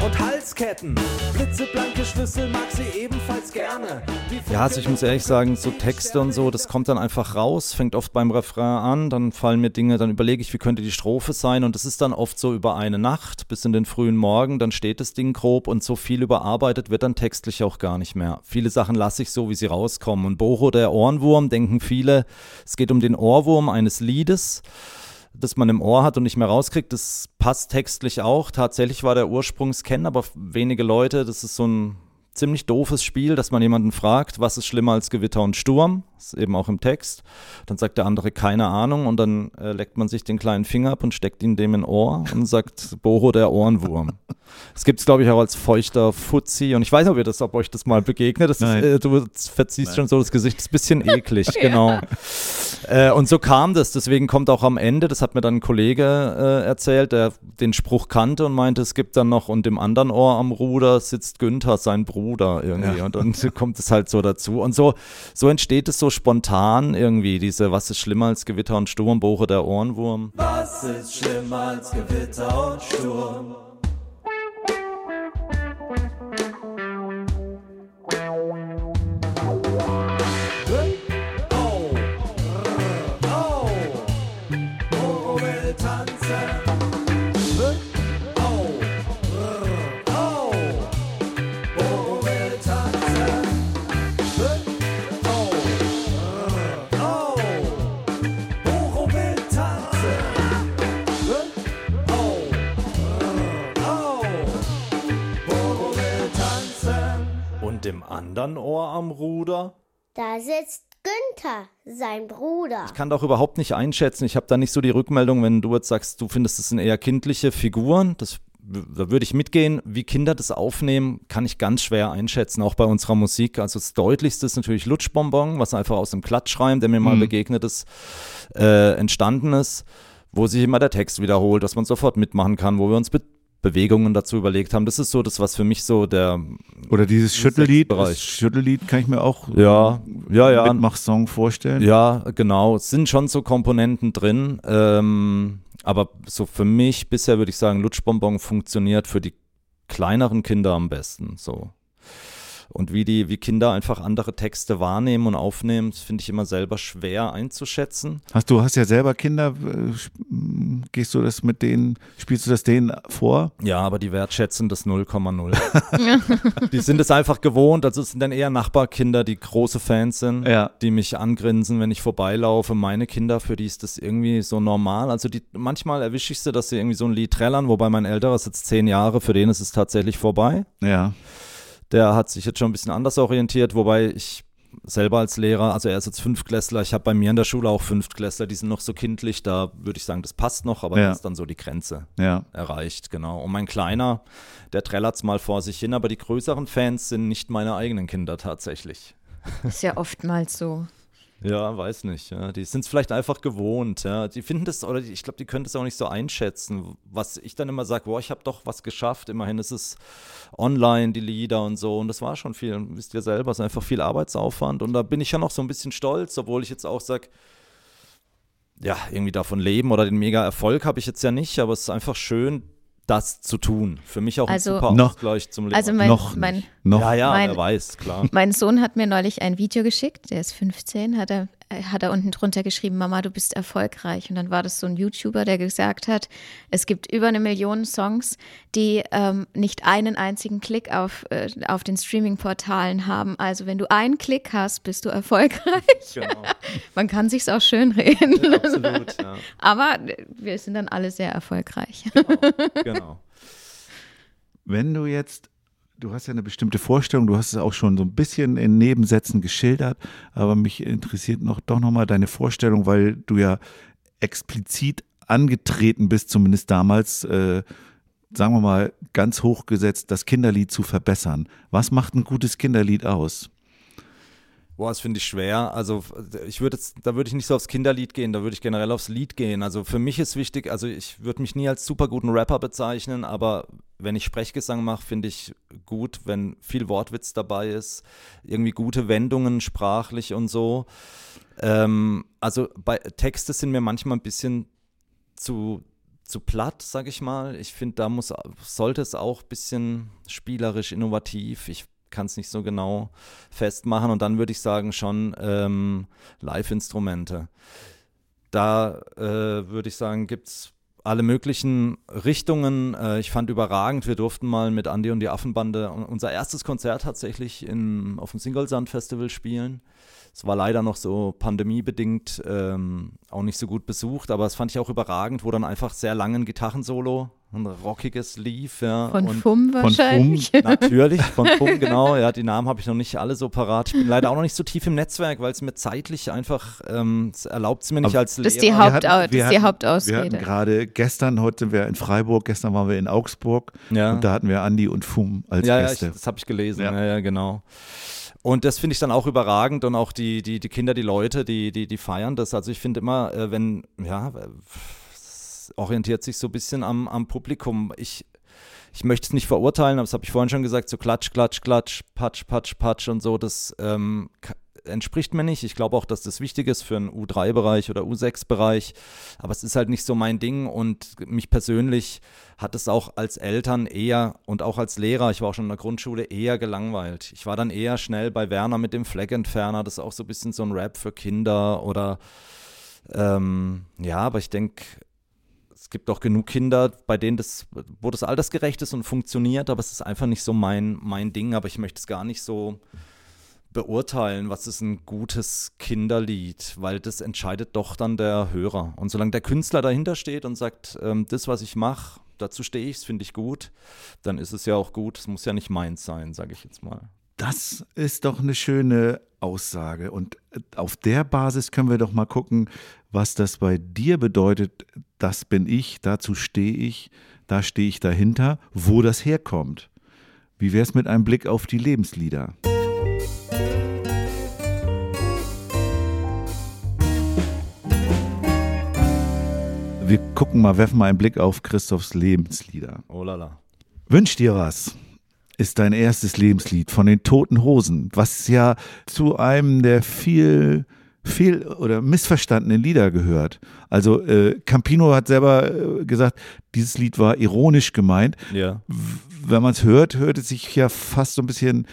Speaker 4: und Halsketten. Blitzeblanke Schlüssel mag sie ebenfalls gerne.
Speaker 2: Ja, also ich muss ehrlich sagen, so Texte und so, das kommt dann einfach raus, fängt oft beim Refrain an, dann fallen mir Dinge, dann überlege ich, wie könnte die Strophe sein und es ist dann oft so über eine Nacht bis in den frühen Morgen, dann steht das Ding grob und so viel überarbeitet wird dann textlich auch gar nicht mehr. Viele Sachen lasse ich so, wie sie rauskommen und Boho, der Ohrenwurm, denken viele, es geht um den Ohrwurm eines Liedes das man im Ohr hat und nicht mehr rauskriegt. Das passt textlich auch. Tatsächlich war der Ursprungskenn, aber wenige Leute, das ist so ein ziemlich doofes Spiel, dass man jemanden fragt, was ist schlimmer als Gewitter und Sturm? Das ist eben auch im Text. Dann sagt der andere keine Ahnung und dann äh, leckt man sich den kleinen Finger ab und steckt ihn dem in Ohr und sagt Boho der Ohrenwurm. Es gibt es, glaube ich, auch als feuchter Fuzzi und ich weiß nicht, ob, ihr das, ob euch das mal begegnet. Das ist,
Speaker 3: Nein.
Speaker 2: äh, du verziehst schon so das Gesicht, das ist ein bisschen eklig, genau. Äh, und so kam das, deswegen kommt auch am Ende, das hat mir dann ein Kollege äh, erzählt, der den Spruch kannte und meinte, es gibt dann noch, und im anderen Ohr am Ruder sitzt Günther, sein Bruder irgendwie.
Speaker 3: Ja.
Speaker 2: Und dann kommt es halt so dazu. Und so, so entsteht es so spontan irgendwie, diese, was ist schlimmer als Gewitter und Sturm, Boche der Ohrenwurm.
Speaker 4: Was ist schlimmer als Gewitter und Sturm?
Speaker 2: Und im anderen Ohr am Ruder?
Speaker 5: Da sitzt Günther, sein Bruder.
Speaker 2: Ich kann doch überhaupt nicht einschätzen. Ich habe da nicht so die Rückmeldung, wenn du jetzt sagst, du findest, es sind eher kindliche Figuren. Das, da würde ich mitgehen. Wie Kinder das aufnehmen, kann ich ganz schwer einschätzen, auch bei unserer Musik. Also das Deutlichste ist natürlich Lutschbonbon, was einfach aus dem Klatschreim, der mir mal begegnet ist, äh, entstanden ist, wo sich immer der Text wiederholt, dass man sofort mitmachen kann, wo wir uns Be Bewegungen dazu überlegt haben. Das ist so das, was für mich so der
Speaker 3: Oder dieses Schüttellied. Schüttellied kann ich mir auch
Speaker 2: Ja, ja, ja.
Speaker 3: Mitmachsong vorstellen.
Speaker 2: Ja, genau. Es sind schon so Komponenten drin. Ähm, aber so für mich bisher würde ich sagen, Lutschbonbon funktioniert für die kleineren Kinder am besten. So. Und wie die, wie Kinder einfach andere Texte wahrnehmen und aufnehmen, das finde ich immer selber schwer einzuschätzen.
Speaker 3: Hast du hast ja selber Kinder, äh, sp- m, gehst du das mit denen, spielst du das denen vor?
Speaker 2: Ja, aber die wertschätzen das 0,0. die sind es einfach gewohnt. Also es sind dann eher Nachbarkinder, die große Fans sind,
Speaker 3: Ja.
Speaker 2: die mich angrinsen, wenn ich vorbeilaufe. Meine Kinder, für die ist das irgendwie so normal. Also die, manchmal erwische ich sie, dass sie irgendwie so ein Lied trällern, wobei mein älterer ist jetzt zehn Jahre, für den ist es tatsächlich vorbei.
Speaker 3: Ja.
Speaker 2: Der hat sich jetzt schon ein bisschen anders orientiert, wobei ich selber als Lehrer, also er ist jetzt Fünftklässler, ich habe bei mir in der Schule auch Fünftklässler, die sind noch so kindlich, da würde ich sagen, das passt noch, aber
Speaker 3: Ja.
Speaker 2: das ist dann so die Grenze
Speaker 3: Ja.
Speaker 2: erreicht, genau. Und mein Kleiner, der trällert's mal vor sich hin, aber die größeren Fans sind nicht meine eigenen Kinder tatsächlich.
Speaker 1: Ist ja oftmals so.
Speaker 2: Ja, weiß nicht. Ja. Die sind es vielleicht einfach gewohnt. Ja. Die finden das, oder die, ich glaube, die können das auch nicht so einschätzen. Was ich dann immer sage, boah, ich habe doch was geschafft. Immerhin ist es online, die Lieder und so. Und das war schon viel. Wisst ihr selber, es ist einfach viel Arbeitsaufwand. Und da bin ich ja noch so ein bisschen stolz, obwohl ich jetzt auch sage, ja, irgendwie davon leben oder den mega Erfolg habe ich jetzt ja nicht, aber es ist einfach schön, das zu tun. Für mich auch
Speaker 1: Also-
Speaker 2: ein super
Speaker 3: Noch-
Speaker 2: Ausgleich zum Leben.
Speaker 1: Also mein,
Speaker 3: noch
Speaker 1: mein.
Speaker 3: Noch.
Speaker 2: ja, ja,
Speaker 1: mein-
Speaker 2: wer weiß, klar.
Speaker 1: Mein Sohn hat mir neulich ein Video geschickt, der ist 15, hat er, hat er unten drunter geschrieben, Mama, du bist erfolgreich. Und dann war das so ein YouTuber, der gesagt hat, es gibt über eine Million Songs, die ähm, nicht einen einzigen Klick auf, äh, auf den Streaming-Portalen haben. Also wenn du einen Klick hast, bist du erfolgreich.
Speaker 2: genau.
Speaker 1: Man kann sich's auch schön reden.
Speaker 2: Absolut, ja.
Speaker 1: Aber äh, wir sind dann alle sehr erfolgreich.
Speaker 2: Genau.
Speaker 3: Wenn du jetzt, du hast ja eine bestimmte Vorstellung, du hast es auch schon so ein bisschen in Nebensätzen geschildert, aber mich interessiert noch doch nochmal deine Vorstellung, weil du ja explizit angetreten bist, zumindest damals, äh, sagen wir mal, ganz hochgesetzt, das Kinderlied zu verbessern. Was macht ein gutes Kinderlied aus?
Speaker 2: Boah, das finde ich schwer. Also ich würde da würde ich nicht so aufs Kinderlied gehen, da würde ich generell aufs Lied gehen. Also für mich ist wichtig, also ich würde mich nie als super guten Rapper bezeichnen, aber wenn ich Sprechgesang mache, finde ich gut, wenn viel Wortwitz dabei ist, irgendwie gute Wendungen sprachlich und so. Ähm, also bei Texte sind mir manchmal ein bisschen zu zu platt, sag ich mal. Ich finde, da muss, sollte es auch ein bisschen spielerisch, innovativ. Ich kann es nicht so genau festmachen. Und dann würde ich sagen, schon ähm, Live-Instrumente. Da äh, würde ich sagen, gibt es alle möglichen Richtungen. Äh, ich fand überragend, wir durften mal mit Andy und die Affenbande unser erstes Konzert tatsächlich in, auf dem Singlesand Festival spielen. Es war leider noch so pandemiebedingt ähm, auch nicht so gut besucht, aber das fand ich auch überragend, wo dann einfach sehr langen Gitarrensolo, ein rockiges lief. Ja,
Speaker 1: Von
Speaker 2: und
Speaker 1: Fum wahrscheinlich.
Speaker 2: Natürlich, von Pum, genau. Ja, die Namen habe ich noch nicht alle so parat. Ich bin leider auch noch nicht so tief im Netzwerk, weil es mir zeitlich einfach, ähm, es erlaubt es mir nicht
Speaker 3: Aber
Speaker 2: als Lehrer.
Speaker 1: Das ist die
Speaker 3: Wir
Speaker 1: Haupt-
Speaker 3: hatten-
Speaker 1: das ist
Speaker 3: wir
Speaker 1: die
Speaker 3: hatten- Wir
Speaker 1: Hauptausrede.
Speaker 3: hatten gerade gestern, heute sind wir in Freiburg, gestern waren wir in Augsburg
Speaker 2: ja.
Speaker 3: und da hatten wir Andi und Fum als
Speaker 2: ja, ja, ich,
Speaker 3: Gäste.
Speaker 2: das habe ich gelesen.
Speaker 3: Ja.
Speaker 2: Ja. ja, genau. Und das finde ich dann auch überragend und auch die, die, die Kinder, die Leute, die, die, die feiern das. Also ich finde immer, äh, wenn, ja, orientiert sich so ein bisschen am, am Publikum. Ich, ich möchte es nicht verurteilen, aber das habe ich vorhin schon gesagt, so Klatsch, Klatsch, Klatsch, Patsch, Patsch, Patsch und so, das ähm, entspricht mir nicht. Ich glaube auch, dass das wichtig ist für einen U3-Bereich oder U6-Bereich, aber es ist halt nicht so mein Ding und mich persönlich hat es auch als Eltern eher und auch als Lehrer, ich war auch schon in der Grundschule, eher gelangweilt. Ich war dann eher schnell bei Werner mit dem Fleckentferner, das ist auch so ein bisschen so ein Rap für Kinder oder ähm, ja, aber ich denke, gibt auch genug Kinder, bei denen das, wo das altersgerecht ist und funktioniert, aber es ist einfach nicht so mein, mein Ding, aber ich möchte es gar nicht so beurteilen, was ist ein gutes Kinderlied, weil das entscheidet doch dann der Hörer. Und solange der Künstler dahinter steht und sagt, ähm, das, was ich mache, dazu stehe ich, das finde ich gut, dann ist es ja auch gut. Es muss ja nicht meins sein, sage ich jetzt mal.
Speaker 3: Das ist doch eine schöne Aussage. Und äh, auf der Basis können wir doch mal gucken, was das bei dir bedeutet. Das bin ich, dazu stehe ich, da stehe ich dahinter, wo das herkommt. Wie wäre es mit einem Blick auf die Lebenslieder? Wir gucken mal, werfen mal einen Blick auf Christophs Lebenslieder.
Speaker 2: Oh lala.
Speaker 3: Wünsch dir was ist dein erstes Lebenslied von den Toten Hosen, was ja zu einem der viel fehl oder missverstandenen Lieder gehört. Also äh, Campino hat selber äh, gesagt, dieses Lied war ironisch gemeint.
Speaker 2: Ja.
Speaker 3: Wenn man es hört, hört es sich ja fast so ein bisschen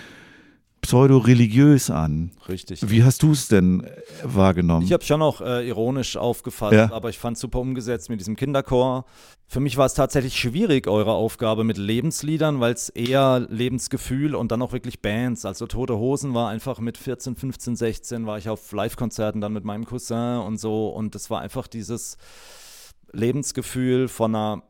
Speaker 3: pseudo-religiös an.
Speaker 2: Richtig.
Speaker 3: Wie hast du es denn äh, wahrgenommen?
Speaker 2: Ich habe schon auch äh, ironisch aufgefasst,
Speaker 3: Ja.
Speaker 2: aber ich fand es super umgesetzt mit diesem Kinderchor. Für mich war es tatsächlich schwierig, eure Aufgabe mit Lebensliedern, weil es eher Lebensgefühl und dann auch wirklich Bands. Also Tote Hosen war einfach mit 14, 15, 16 war ich auf Live-Konzerten dann mit meinem Cousin und so und das war einfach dieses Lebensgefühl von einer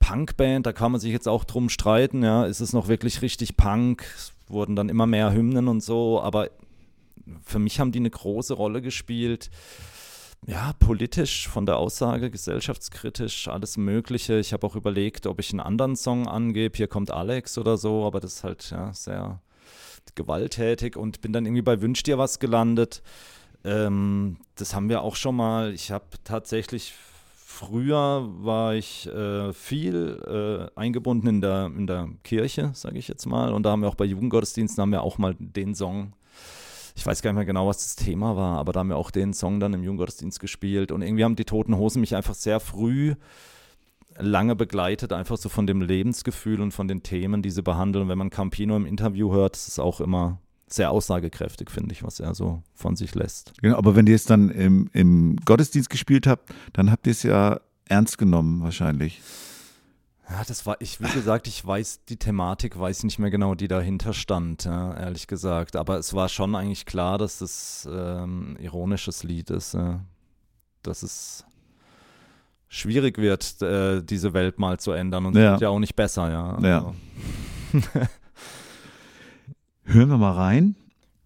Speaker 2: Punkband, da kann man sich jetzt auch drum streiten, ja, ist es noch wirklich richtig Punk? Wurden dann immer mehr Hymnen und so, aber für mich haben die eine große Rolle gespielt. Ja, politisch, von der Aussage, gesellschaftskritisch, alles Mögliche. Ich habe auch überlegt, ob ich einen anderen Song angebe. Hier kommt Alex oder so, aber das ist halt ja, sehr gewalttätig und bin dann irgendwie bei Wünsch dir was gelandet. Ähm, das haben wir auch schon mal. Ich habe tatsächlich früher war ich äh, viel äh, eingebunden in der, in der Kirche, sage ich jetzt mal. Und da haben wir auch bei Jugendgottesdiensten haben wir auch mal den Song. Ich weiß gar nicht mehr genau, was das Thema war, aber da haben wir auch den Song dann im Jugendgottesdienst gespielt. Und irgendwie haben die Toten Hosen mich einfach sehr früh lange begleitet, einfach so von dem Lebensgefühl und von den Themen, die sie behandeln. Und wenn man Campino im Interview hört, ist es auch immer sehr aussagekräftig, finde ich, was er so von sich lässt.
Speaker 3: Genau, aber wenn ihr es dann im, im Gottesdienst gespielt habt, dann habt ihr es ja ernst genommen wahrscheinlich.
Speaker 2: Ja, das war, ich, wie gesagt, ich weiß die Thematik, weiß nicht mehr genau, die dahinter stand, ja, ehrlich gesagt. Aber es war schon eigentlich klar, dass das ähm, ironisches Lied ist, ja. dass es schwierig wird, äh, diese Welt mal zu ändern und es
Speaker 3: Ja.
Speaker 2: wird ja auch nicht besser, ja.
Speaker 3: Ja. Hören wir mal rein.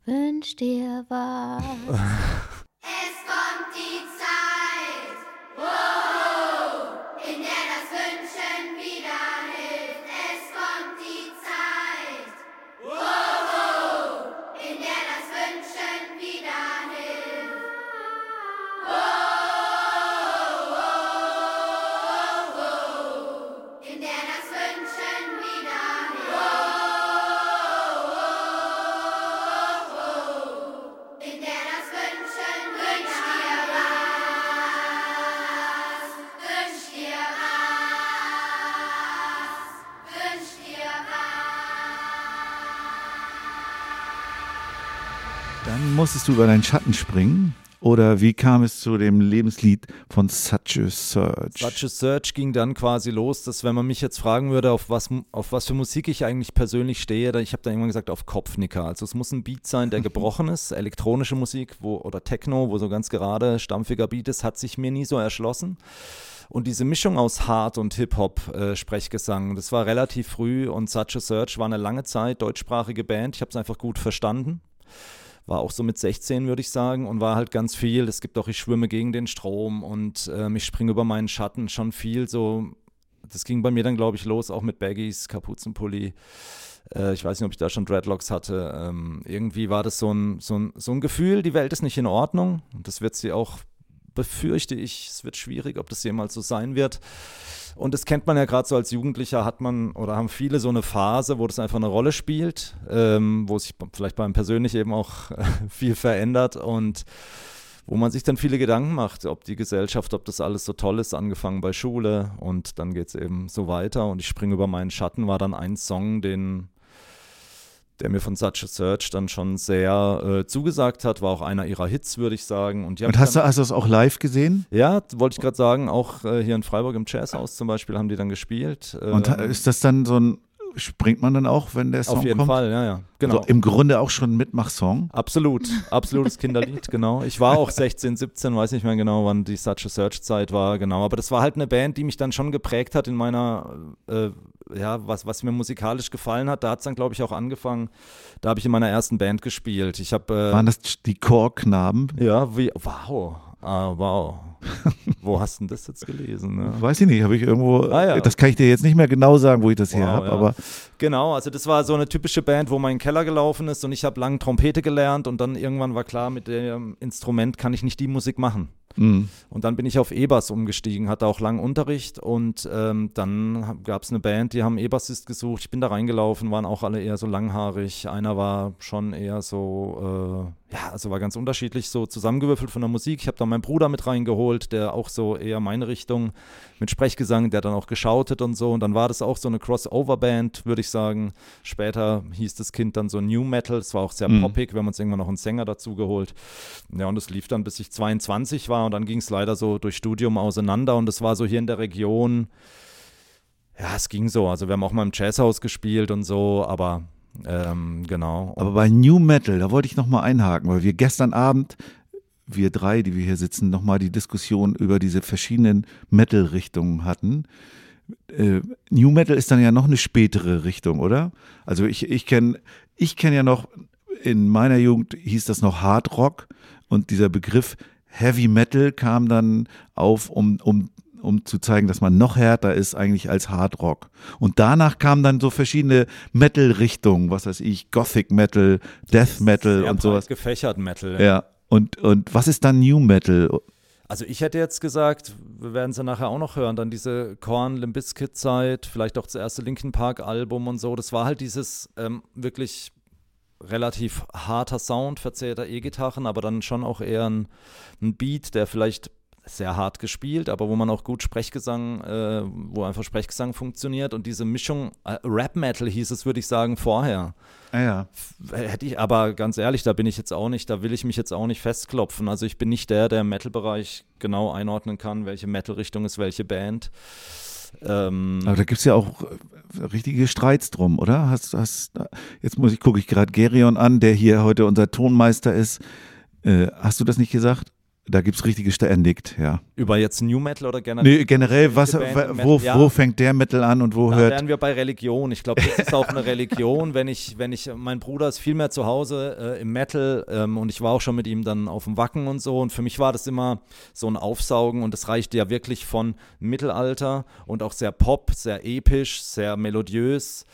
Speaker 1: Wünsch dir was.
Speaker 3: musstest du über deinen Schatten springen. Oder wie kam es zu dem Lebenslied von Such a Search?
Speaker 2: Such a Search ging dann quasi los, dass wenn man mich jetzt fragen würde, auf was, auf was für Musik ich eigentlich persönlich stehe, dann, ich habe dann irgendwann gesagt, auf Kopfnicker. Also es muss ein Beat sein, der gebrochen ist, elektronische Musik wo, oder Techno, wo so ganz gerade stampfiger Beat ist, hat sich mir nie so erschlossen. Und diese Mischung aus Hard und Hip-Hop, äh, das war relativ früh und Such a Search war eine lange Zeit deutschsprachige Band. Ich habe es einfach gut verstanden war auch so mit 16, würde ich sagen, und war halt ganz viel. Es gibt auch, ich schwimme gegen den Strom und ähm, ich springe über meinen Schatten, schon viel so. Das ging bei mir dann, glaube ich, los, auch mit Baggies, Kapuzenpulli. Äh, ich weiß nicht, ob ich da schon Dreadlocks hatte. Ähm, irgendwie war das so ein, so, ein, so ein Gefühl, die Welt ist nicht in Ordnung. Und das wird sie auch, befürchte ich, es wird schwierig, ob das jemals so sein wird. Und das kennt man ja gerade so als Jugendlicher, hat man oder haben viele so eine Phase, wo das einfach eine Rolle spielt, ähm, wo sich vielleicht beim persönlich eben auch viel verändert und wo man sich dann viele Gedanken macht, ob die Gesellschaft, ob das alles so toll ist, angefangen bei Schule und dann geht es eben so weiter. Und ich springe über meinen Schatten war dann ein Song, den der mir von Such a Search dann schon sehr äh, zugesagt hat, war auch einer ihrer Hits, würde ich sagen. Und,
Speaker 3: Und hast du,
Speaker 2: dann,
Speaker 3: hast du das auch live gesehen?
Speaker 2: ja, wollte ich gerade sagen, auch äh, hier in Freiburg im Jazzhaus zum Beispiel haben die dann gespielt.
Speaker 3: Und
Speaker 2: Ähm,
Speaker 3: ist das dann so ein, springt man dann auch, wenn der Song
Speaker 2: auf jeden
Speaker 3: kommt?
Speaker 2: Fall, ja, ja. Genau.
Speaker 3: So, Im Grunde auch schon ein Mitmachsong.
Speaker 2: Absolut, absolutes Kinderlied, genau. Ich war auch 16, 17, weiß nicht mehr genau, wann die Such a Search Zeit war, genau. Aber das war halt eine Band, die mich dann schon geprägt hat in meiner, äh, ja, was, was mir musikalisch gefallen hat. Da hat es dann, glaube ich, auch angefangen. Da habe ich in meiner ersten Band gespielt. Ich habe. Äh,
Speaker 3: Waren das die Chorknaben?
Speaker 2: ja, wie, wow, ah, wow. Wo hast du denn das jetzt gelesen? Ne?
Speaker 3: Weiß ich nicht, habe ich irgendwo.
Speaker 2: Ah, ja.
Speaker 3: Das kann ich dir jetzt nicht mehr genau sagen, wo ich das her
Speaker 2: Wow,
Speaker 3: habe,
Speaker 2: ja.
Speaker 3: aber
Speaker 2: Genau, also das war so eine typische Band, wo mein Keller gelaufen ist und ich habe lang Trompete gelernt und dann irgendwann war klar, mit dem Instrument kann ich nicht die Musik machen.
Speaker 3: Mh.
Speaker 2: Und dann bin ich auf E-Bass umgestiegen, hatte auch lang Unterricht und ähm, dann gab es eine Band, die haben E-Bassist gesucht. Ich bin da reingelaufen, waren auch alle eher so langhaarig. Einer war schon eher so, äh, ja, also war ganz unterschiedlich, so zusammengewürfelt von der Musik. Ich habe dann meinen Bruder mit reingeholt, der auch so eher meine Richtung mit Sprechgesang, der dann auch geschautet und so. Und dann war das auch so eine Crossover-Band, würde ich sagen. Später hieß das Kind dann so New Metal. Es war auch sehr
Speaker 3: Mhm.
Speaker 2: poppig. Wir haben uns irgendwann noch einen Sänger dazu geholt. Ja, und es lief dann, bis ich 22 war. Und dann ging es leider so durch Studium auseinander. Und es war so hier in der Region. Ja, es ging so. Also wir haben auch mal im Jazzhaus gespielt und so, aber ähm, genau.
Speaker 3: aber bei New Metal, da wollte ich nochmal einhaken, weil wir gestern Abend, wir drei, die wir hier sitzen, nochmal die Diskussion über diese verschiedenen Metal-Richtungen hatten. Äh, New Metal ist dann ja noch eine spätere Richtung, oder? Also ich, ich kenne ich kenn ja noch, in meiner Jugend hieß das noch Hard Rock und dieser Begriff Heavy Metal kam dann auf, um, um, um zu zeigen, dass man noch härter ist eigentlich als Hard Rock. Und danach kamen dann so verschiedene Metal-Richtungen, was weiß ich, Gothic Metal, Death Metal und sowas.
Speaker 2: gefächert Metal.
Speaker 3: Ja. Und, und was ist dann New Metal?
Speaker 2: Also ich hätte jetzt gesagt, wir werden es ja nachher auch noch hören, dann diese Korn Limbiskit Zeit, vielleicht auch das erste Linkin Park Album und so. Das war halt dieses ähm, wirklich relativ harter Sound, verzerrter E-Gitarren, aber dann schon auch eher ein, ein Beat, der vielleicht sehr hart gespielt, aber wo man auch gut Sprechgesang, äh, wo einfach Sprechgesang funktioniert und diese Mischung, äh, Rap Metal hieß es, würde ich sagen, vorher.
Speaker 3: Ah ja.
Speaker 2: Hätte ich, aber ganz ehrlich, da bin ich jetzt auch nicht, da will ich mich jetzt auch nicht festklopfen. Also ich bin nicht der, der im Metal-Bereich genau einordnen kann, welche Metal-Richtung ist welche Band. Ähm,
Speaker 3: Aber da gibt es ja auch richtige Streits drum, oder? Hast, hast, jetzt muss ich, gucke ich gerade Gerion an, der hier heute unser Tonmeister ist. Äh, hast du das nicht gesagt? Da gibt es richtige St er nickt, ja.
Speaker 2: über jetzt New Metal oder generell?
Speaker 3: Nee, generell, was,
Speaker 2: Band
Speaker 3: wo,
Speaker 2: ja.
Speaker 3: wo fängt der Metal an und wo
Speaker 2: Da
Speaker 3: hört.
Speaker 2: wären wir bei Religion. Ich glaube, das ist auch eine Religion. Wenn ich, wenn ich, mein Bruder ist viel mehr zu Hause äh, im Metal ähm, und ich war auch schon mit ihm dann auf dem Wacken und so. Und für mich war das immer so ein Aufsaugen und das reichte ja wirklich von Mittelalter und auch sehr Pop, sehr episch, sehr melodiös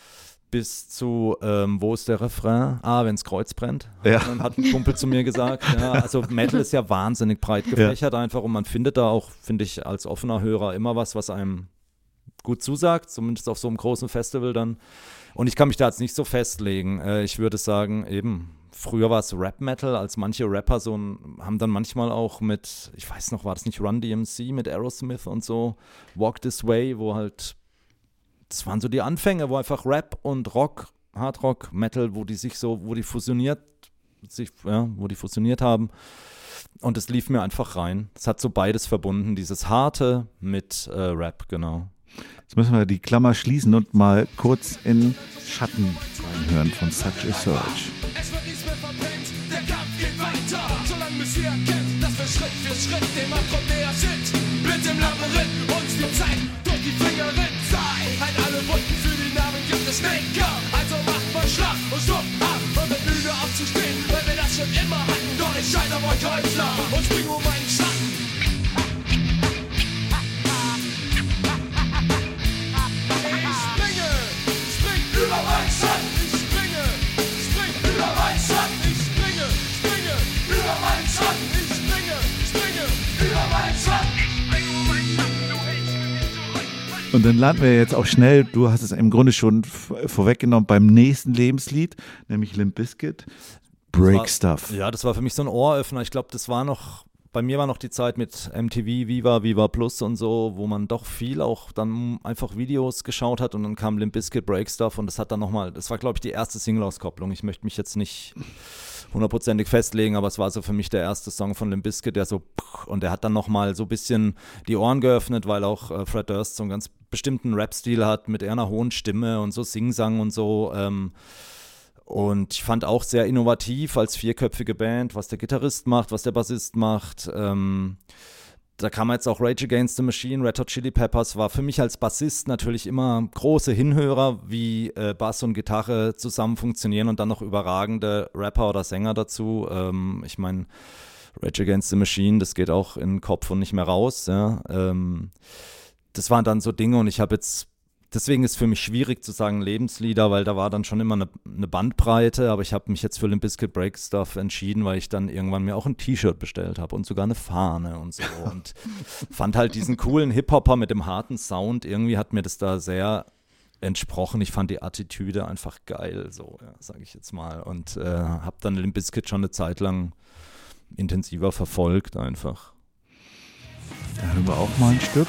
Speaker 2: bis zu, ähm, wo ist der Refrain? Ah, wenn's Kreuz brennt.
Speaker 3: Ja.
Speaker 2: Dann hat ein Kumpel zu mir gesagt. Ja, also Metal ist ja wahnsinnig breit gefächert einfach und man findet da auch, finde ich, als offener Hörer immer was, was einem gut zusagt, zumindest auf so einem großen Festival dann. Und ich kann mich da jetzt nicht so festlegen. Äh, ich würde sagen, eben, früher war es Rap-Metal, als manche Rapper so haben dann manchmal auch mit, ich weiß noch, war das nicht Run DMC mit Aerosmith und so, Walk This Way, wo halt, das waren so die Anfänge, wo einfach Rap und Rock, Hardrock, Metal, wo die sich so, wo die fusioniert, sich, ja, wo die fusioniert haben. Und es lief mir einfach rein. Es hat so beides verbunden, dieses Harte mit äh, Rap, genau.
Speaker 3: Jetzt müssen wir die Klammer schließen und mal kurz in Schatten reinhören von Such a Search.
Speaker 4: Es wird nichts mehr verpennt, der Kampf geht weiter. Solange bis ihr erkennt, dass wir Schritt für Schritt dem Abgrund näher sind. Mit dem Labyrinth uns die Zeit durch die Finger rinnt. Denker. Also macht mal Schlag und stopp ab und wird müde aufzustehen, weil wir das schon immer hatten. Doch ich scheiter euch Häusler und spring um meinen Schatten.
Speaker 3: Und dann landen wir jetzt auch schnell, du hast es im Grunde schon vorweggenommen, beim nächsten Lebenslied, nämlich Limp Bizkit, Break
Speaker 2: war,
Speaker 3: Stuff.
Speaker 2: Ja, das war für mich so ein Ohröffner. Ich glaube, das war noch, bei mir war noch die Zeit mit MTV, Viva, Viva Plus und so, wo man doch viel auch dann einfach Videos geschaut hat und dann kam Limp Bizkit Break Stuff und das hat dann nochmal, das war glaube ich die erste Single-Auskopplung. Ich möchte mich jetzt nicht hundertprozentig festlegen, aber es war so für mich der erste Song von Limp Bizkit, der so und der hat dann nochmal so ein bisschen die Ohren geöffnet, weil auch äh, Fred Durst so einen ganz bestimmten Rap-Stil hat mit eher einer hohen Stimme und so Singsang und so. Ähm, und ich fand auch sehr innovativ als vierköpfige Band, was der Gitarrist macht, was der Bassist macht. Ähm, da kam jetzt auch Rage Against the Machine, Red Hot Chili Peppers, war für mich als Bassist natürlich immer große Hinhörer, wie äh, Bass und Gitarre zusammen funktionieren und dann noch überragende Rapper oder Sänger dazu. Ähm, ich meine, Rage Against the Machine, das geht auch in den Kopf und nicht mehr raus. Ja. Ähm, das waren dann so Dinge und ich habe jetzt deswegen ist für mich schwierig zu sagen Lebenslieder, weil da war dann schon immer eine, eine Bandbreite, aber ich habe mich jetzt für Limp Bizkit Break Stuff entschieden, weil ich dann irgendwann mir auch ein T-Shirt bestellt habe und sogar eine Fahne und so und fand halt diesen coolen Hip-Hopper mit dem harten Sound, irgendwie hat mir das da sehr entsprochen. Ich fand die Attitüde einfach geil, so, ja, sage ich jetzt mal und äh, habe dann Limp Bizkit schon eine Zeit lang intensiver verfolgt einfach.
Speaker 3: Da hören wir auch mal ein Stück.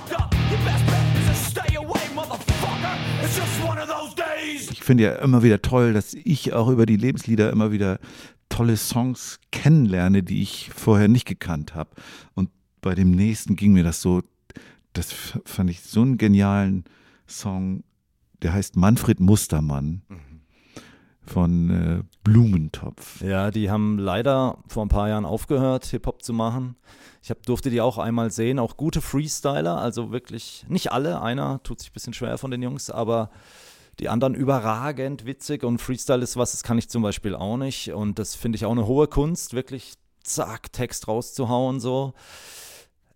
Speaker 3: Ich finde ja immer wieder toll, dass ich auch über die Lebenslieder immer wieder tolle Songs kennenlerne, die ich vorher nicht gekannt habe. Und bei dem nächsten ging mir das so, das fand ich so einen genialen Song, der heißt Manfred Mustermann. von äh, Blumentopf.
Speaker 2: Ja, die haben leider vor ein paar Jahren aufgehört, Hip-Hop zu machen. Ich hab, durfte die auch einmal sehen, auch gute Freestyler, also wirklich, nicht alle, einer tut sich ein bisschen schwer von den Jungs, aber die anderen überragend witzig und Freestyle ist was, das kann ich zum Beispiel auch nicht und das finde ich auch eine hohe Kunst, wirklich zack, Text rauszuhauen so.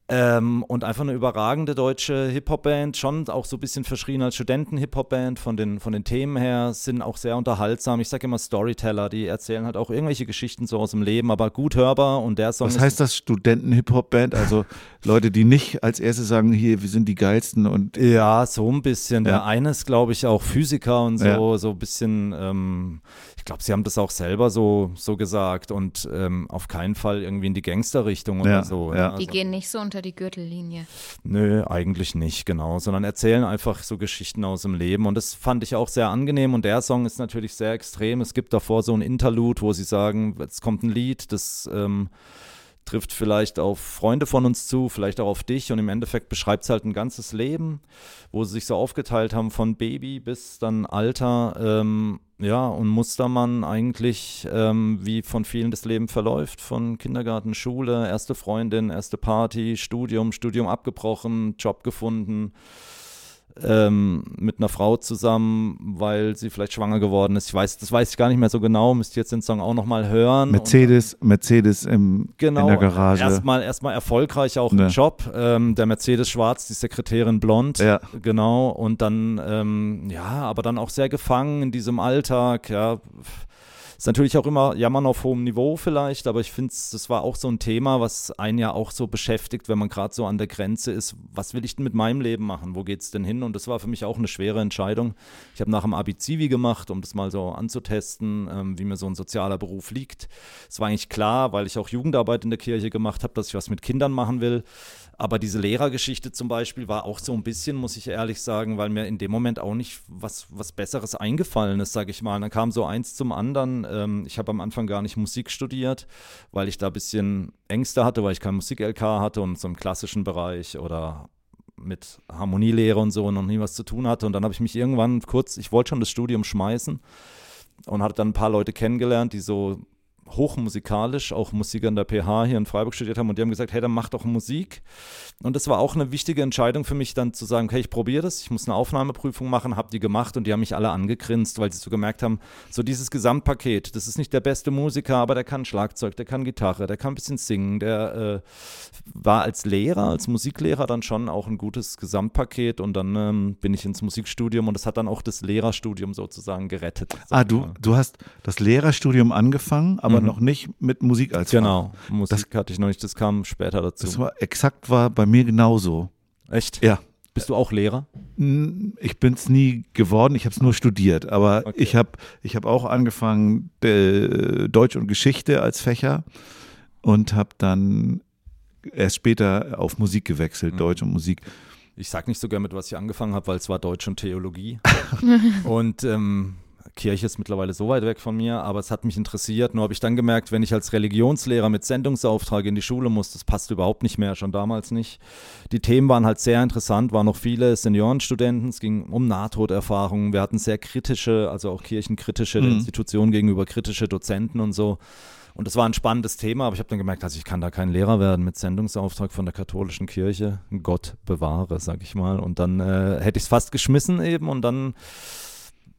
Speaker 2: Ähm, und einfach eine überragende deutsche Hip-Hop-Band, schon auch so ein bisschen verschrien als Studenten-Hip-Hop-Band von den, von den Themen her, sind auch sehr unterhaltsam. Ich sage immer Storyteller, die erzählen halt auch irgendwelche Geschichten so aus dem Leben, aber gut hörbar und der Song
Speaker 3: Was heißt das Studenten-Hip-Hop-Band? Also Leute, die nicht als erste sagen, hier, wir sind die geilsten und
Speaker 2: Ja, so ein bisschen.
Speaker 3: Ja.
Speaker 2: Der eine ist, glaube ich, auch Physiker und so,
Speaker 3: Ja.
Speaker 2: so ein bisschen, ähm, ich glaube, sie haben das auch selber so, so gesagt und ähm, auf keinen Fall irgendwie in die Gangsterrichtung oder
Speaker 3: Ja,
Speaker 2: so.
Speaker 3: ja.
Speaker 2: ne?
Speaker 1: Die
Speaker 2: Also,
Speaker 1: gehen nicht so unter die Gürtellinie.
Speaker 2: Nö, eigentlich nicht, genau, sondern erzählen einfach so Geschichten aus dem Leben und das fand ich auch sehr angenehm und der Song ist natürlich sehr extrem. Es gibt davor so ein Interlude, wo sie sagen, jetzt kommt ein Lied, das ähm, trifft vielleicht auf Freunde von uns zu, vielleicht auch auf dich und im Endeffekt beschreibt es halt ein ganzes Leben, wo sie sich so aufgeteilt haben von Baby bis dann Alter, ähm, ja, und Mustermann eigentlich, ähm, wie von vielen das Leben verläuft, von Kindergarten, Schule, erste Freundin, erste Party, Studium, Studium abgebrochen, Job gefunden, ähm, mit einer Frau zusammen, weil sie vielleicht schwanger geworden ist. Ich weiß, das weiß ich gar nicht mehr so genau, müsst ihr jetzt den Song auch nochmal hören.
Speaker 3: Mercedes, Mercedes im,
Speaker 2: Genau,
Speaker 3: in der Garage.
Speaker 2: Erstmal, erstmal erfolgreich auch
Speaker 3: Ne.
Speaker 2: im Job. Ähm, der Mercedes schwarz, die Sekretärin blond.
Speaker 3: Ja.
Speaker 2: Genau. Und dann, ähm, ja, aber dann auch sehr gefangen in diesem Alltag, ja. Ist natürlich auch immer Jammern auf hohem Niveau vielleicht, aber ich finde, das war auch so ein Thema, was einen ja auch so beschäftigt, wenn man gerade so an der Grenze ist. Was will ich denn mit meinem Leben machen? Wo geht's denn hin? Und das war für mich auch eine schwere Entscheidung. Ich habe nach dem Abi Zivi gemacht, um das mal so anzutesten, ähm, wie mir so ein sozialer Beruf liegt. Es war eigentlich klar, weil ich auch Jugendarbeit in der Kirche gemacht habe, dass ich was mit Kindern machen will. Aber diese Lehrergeschichte zum Beispiel war auch so ein bisschen, muss ich ehrlich sagen, weil mir in dem Moment auch nicht was, was Besseres eingefallen ist, sage ich mal. Und dann kam so eins zum anderen. Ähm, ich habe am Anfang gar nicht Musik studiert, weil ich da ein bisschen Ängste hatte, weil ich kein Musik-LK hatte und so im klassischen Bereich oder mit Harmonielehre und so noch nie was zu tun hatte. Und dann habe ich mich irgendwann kurz, ich wollte schon das Studium schmeißen und hatte dann ein paar Leute kennengelernt, die so hochmusikalisch, auch Musik an der PH hier in Freiburg studiert haben und die haben gesagt, hey, dann mach doch Musik. Und das war auch eine wichtige Entscheidung für mich, dann zu sagen, okay, ich probiere das, ich muss eine Aufnahmeprüfung machen, habe die gemacht und die haben mich alle angegrinst, weil sie so gemerkt haben, so dieses Gesamtpaket, das ist nicht der beste Musiker, aber der kann Schlagzeug, der kann Gitarre, der kann ein bisschen singen, der äh, war als Lehrer, als Musiklehrer dann schon auch ein gutes Gesamtpaket und dann ähm, bin ich ins Musikstudium und das hat dann auch das Lehrerstudium sozusagen gerettet.
Speaker 3: ah, du,
Speaker 2: mal.
Speaker 3: du hast das Lehrerstudium angefangen, aber
Speaker 2: Mhm.
Speaker 3: noch nicht mit Musik als Fach.
Speaker 2: Genau, Musik hatte ich noch nicht, das kam später dazu.
Speaker 3: Das war exakt war bei mir genauso.
Speaker 2: Echt?
Speaker 3: Ja.
Speaker 2: Bist du auch Lehrer?
Speaker 3: Ich bin es nie geworden, ich habe es nur studiert, aber
Speaker 2: Okay.
Speaker 3: ich habe ich hab auch angefangen äh, Deutsch und Geschichte als Fächer und habe dann erst später auf Musik gewechselt,
Speaker 2: Mhm.
Speaker 3: Deutsch und Musik.
Speaker 2: Ich sag nicht so gern mit was ich angefangen habe, weil es war Deutsch und Theologie. und ähm, Kirche ist mittlerweile so weit weg von mir, aber es hat mich interessiert. Nur habe ich dann gemerkt, wenn ich als Religionslehrer mit Sendungsauftrag in die Schule muss, das passt überhaupt nicht mehr, schon damals nicht. Die Themen waren halt sehr interessant, waren noch viele Seniorenstudenten, es ging um Nahtoderfahrungen. Wir hatten sehr kritische, also auch kirchenkritische
Speaker 3: Mhm.
Speaker 2: Institutionen gegenüber kritische Dozenten und so. Und das war ein spannendes Thema, aber ich habe dann gemerkt, also ich kann da kein Lehrer werden mit Sendungsauftrag von der katholischen Kirche. Gott bewahre, sag ich mal. Und dann äh, hätte ich es fast geschmissen eben und dann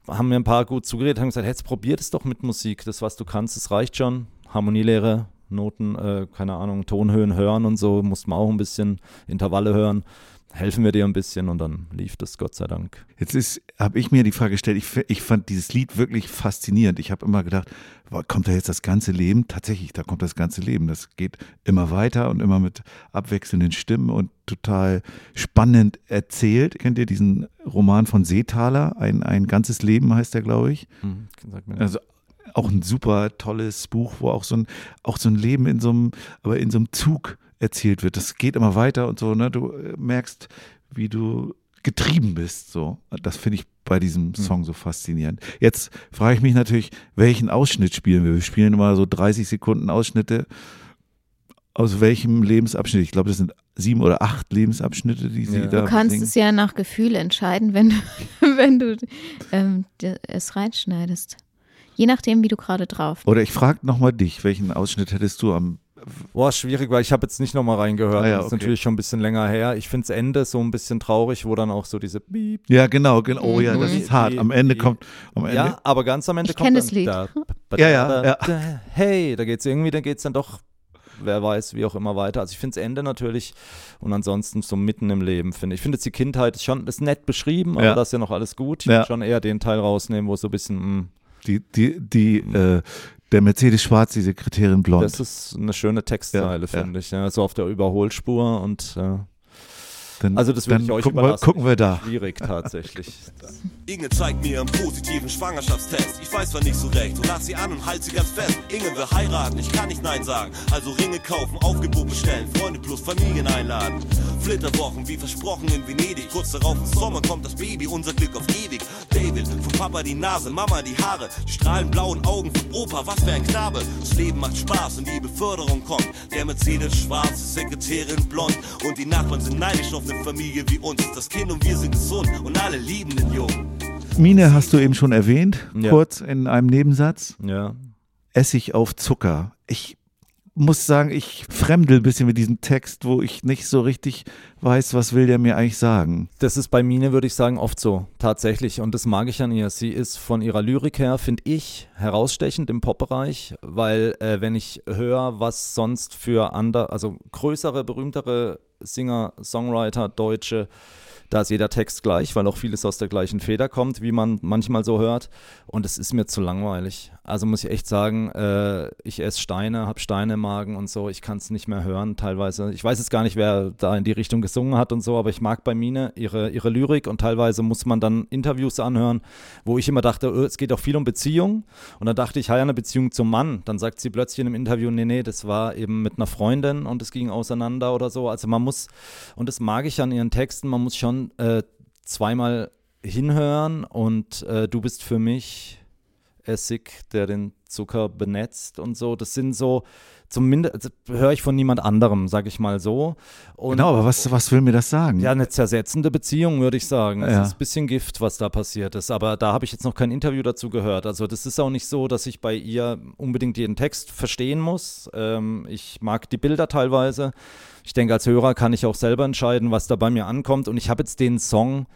Speaker 2: haben mir ein paar gut zugeredet, haben gesagt, jetzt probier es doch mit Musik. Das, was du kannst, das reicht schon. Harmonielehre, Noten, äh, keine Ahnung, Tonhöhen hören und so, mussten wir auch ein bisschen Intervalle hören. Helfen wir dir ein bisschen und dann lief das Gott sei Dank.
Speaker 3: Jetzt ist, habe ich mir die Frage gestellt, ich, ich fand dieses Lied wirklich faszinierend. Ich habe immer gedacht, boah, kommt da jetzt das ganze Leben? Tatsächlich, da kommt das ganze Leben. Das geht immer weiter und immer mit abwechselnden Stimmen und total spannend erzählt. Kennt ihr diesen Roman von Seethaler? Ein, ein ganzes Leben heißt der, glaube ich.
Speaker 2: Hm, mir
Speaker 3: Also auch ein super tolles Buch, wo auch so ein, auch so ein Leben in so einem, aber in so einem Zug erzählt wird. Das geht immer weiter und so, ne? Du äh, merkst, wie du getrieben bist. So. Das finde ich bei diesem Song so faszinierend. Jetzt frage ich mich natürlich, welchen Ausschnitt spielen wir? Wir spielen immer so 30 Sekunden Ausschnitte. Aus welchem Lebensabschnitt? Ich glaube, das sind sieben oder acht Lebensabschnitte, die sie
Speaker 2: Ja.
Speaker 3: da
Speaker 1: Du kannst
Speaker 3: singen.
Speaker 1: es ja nach Gefühl entscheiden, wenn du, wenn du ähm, es reinschneidest. Je nachdem, wie du gerade drauf bist.
Speaker 3: Oder ich frage nochmal dich, welchen Ausschnitt hättest du am.
Speaker 2: Boah, schwierig, weil ich habe jetzt nicht nochmal reingehört.
Speaker 3: Ah ja,
Speaker 2: das ist
Speaker 3: okay.
Speaker 2: natürlich schon ein bisschen länger her. Ich finde das Ende so ein bisschen traurig, wo dann auch so diese Beep.
Speaker 3: Ja, genau, genau. Oh ja, das
Speaker 2: Mhm.
Speaker 3: ist hart. Am Ende kommt. Am Ende,
Speaker 2: Ja, aber ganz am Ende
Speaker 1: Ich
Speaker 2: kommt dann
Speaker 1: das Lied.
Speaker 2: Da,
Speaker 3: Ja, ja, ja.
Speaker 2: da, hey, da geht's irgendwie, da geht's dann doch, wer weiß, wie auch immer weiter. Also ich finde das Ende natürlich und ansonsten so mitten im Leben, finde ich. Ich finde jetzt die Kindheit ist schon, ist nett beschrieben, aber
Speaker 3: Ja.
Speaker 2: das ist ja noch alles gut. Ich
Speaker 3: Ja.
Speaker 2: würde schon eher den Teil rausnehmen, wo so ein bisschen, mh,
Speaker 3: Die, die, die, äh, der Mercedes Schwarz, die Sekretärin Blond.
Speaker 2: das ist eine schöne Textzeile,
Speaker 3: Ja, ja.
Speaker 2: finde ich. Ja, so auf der Überholspur und ja.
Speaker 3: Dann,
Speaker 2: Also das würde ich euch
Speaker 3: gucken wir,
Speaker 2: überlassen.
Speaker 3: gucken wir da.
Speaker 2: Schwierig tatsächlich.
Speaker 6: Inge zeigt mir einen positiven Schwangerschaftstest. Ich weiß zwar nicht so recht und lass sie an und halt sie ganz fest. Inge will heiraten, ich kann nicht Nein sagen. Also Ringe kaufen, Aufgebot bestellen, Freunde plus Familien einladen. Flitterwochen wie versprochen in Venedig. Kurz darauf im Sommer kommt das Baby, unser Glück auf ewig. David, von Papa die Nase, Mama die Haare. Die strahlend blauen Augen von Opa, was für ein Knabe. Das Leben macht Spaß und die Beförderung kommt. Der Mercedes schwarz, Sekretärin blond. Und die Nachbarn sind neidisch auf eine Familie wie uns. Das Kind und wir sind gesund und alle lieben den Jungen.
Speaker 3: Mine hast du eben schon erwähnt,
Speaker 2: Ja.
Speaker 3: kurz in einem Nebensatz.
Speaker 2: Ja.
Speaker 3: Essig auf Zucker. Ich muss sagen, ich fremdel ein bisschen mit diesem Text, wo ich nicht so richtig weiß, was will der mir eigentlich sagen.
Speaker 2: Das ist bei Mine, würde ich sagen, oft so, tatsächlich. Und das mag ich an ihr. Sie ist von ihrer Lyrik her, finde ich, herausstechend im Pop-Bereich, weil äh, wenn ich höre, was sonst für andere, also größere, berühmtere Singer, Songwriter, Deutsche, da ist jeder Text gleich, weil auch vieles aus der gleichen Feder kommt, wie man manchmal so hört. Und es ist mir zu langweilig. Also muss ich echt sagen, äh, ich esse Steine, habe Steine im Magen und so. Ich kann es nicht mehr hören teilweise. Ich weiß jetzt gar nicht, wer da in die Richtung gesungen hat und so, aber ich mag bei Mine ihre, ihre Lyrik und teilweise muss man dann Interviews anhören, wo ich immer dachte, öh, es geht auch viel um Beziehung. Und dann dachte ich, ja, eine Beziehung zum Mann. Dann sagt sie plötzlich in einem Interview, nee, nee, das war eben mit einer Freundin und es ging auseinander oder so. Also man muss, und das mag ich an ihren Texten, man muss schon äh, zweimal hinhören und äh, du bist für mich Essig, der den Zucker benetzt und so. Das sind so, zumindest also höre ich von niemand anderem, sag ich mal so. Und
Speaker 3: genau, aber was, was will mir das sagen?
Speaker 2: ja, eine zersetzende Beziehung, würde ich sagen. Es
Speaker 3: Ja.
Speaker 2: ist ein bisschen Gift, was da passiert ist. Aber da habe ich jetzt noch kein Interview dazu gehört. Also das ist auch nicht so, dass ich bei ihr unbedingt jeden Text verstehen muss. Ähm, ich mag die Bilder teilweise. Ich denke, als Hörer kann ich auch selber entscheiden, was da bei mir ankommt. Und ich habe jetzt den Song,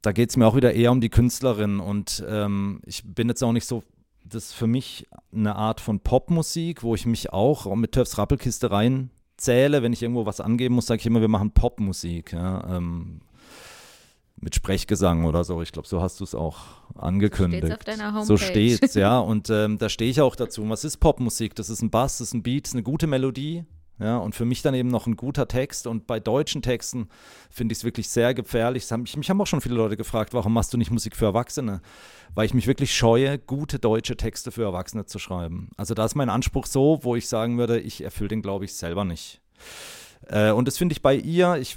Speaker 2: da geht es mir auch wieder eher um die Künstlerin. Und ähm, ich bin jetzt auch nicht so das ist für mich eine Art von Popmusik, wo ich mich auch mit Töffs Rappelkiste reinzähle. Wenn ich irgendwo was angeben muss, sage ich immer, wir machen Popmusik. Ja, ähm, mit Sprechgesang oder so. Ich glaube, so hast du es auch angekündigt.
Speaker 1: Steht's auf deiner Homepage.
Speaker 2: So steht's, ja. Und ähm, da stehe ich auch dazu. Und was ist Popmusik? Das ist ein Bass, das ist ein Beat, das ist eine gute Melodie. Ja, und für mich dann eben noch ein guter Text. Und bei deutschen Texten finde ich es wirklich sehr gefährlich. Haben, mich, mich haben auch schon viele Leute gefragt, warum machst du nicht Musik für Erwachsene? Weil ich mich wirklich scheue, gute deutsche Texte für Erwachsene zu schreiben. Also da ist mein Anspruch so, wo ich sagen würde, ich erfülle den, glaube ich, selber nicht. Äh, und das finde ich bei ihr, ich,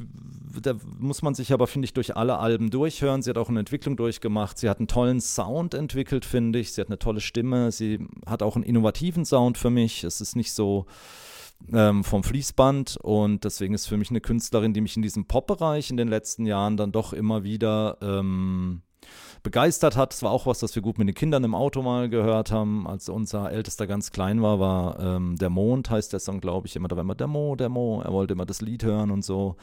Speaker 2: da muss man sich aber, finde ich, durch alle Alben durchhören. Sie hat auch eine Entwicklung durchgemacht. Sie hat einen tollen Sound entwickelt, finde ich. Sie hat eine tolle Stimme. Sie hat auch einen innovativen Sound für mich. Es ist nicht so ähm, vom Fließband. Und deswegen ist für mich eine Künstlerin, die mich in diesem Pop-Bereich in den letzten Jahren dann doch immer wieder ähm, begeistert hat. Es war auch was, das wir gut mit den Kindern im Auto mal gehört haben. Als unser Ältester ganz klein war, war ähm, Der Mond, heißt der Song, glaube ich, immer. Da war immer Der Mo, Der Mo. Er wollte immer das Lied hören und so.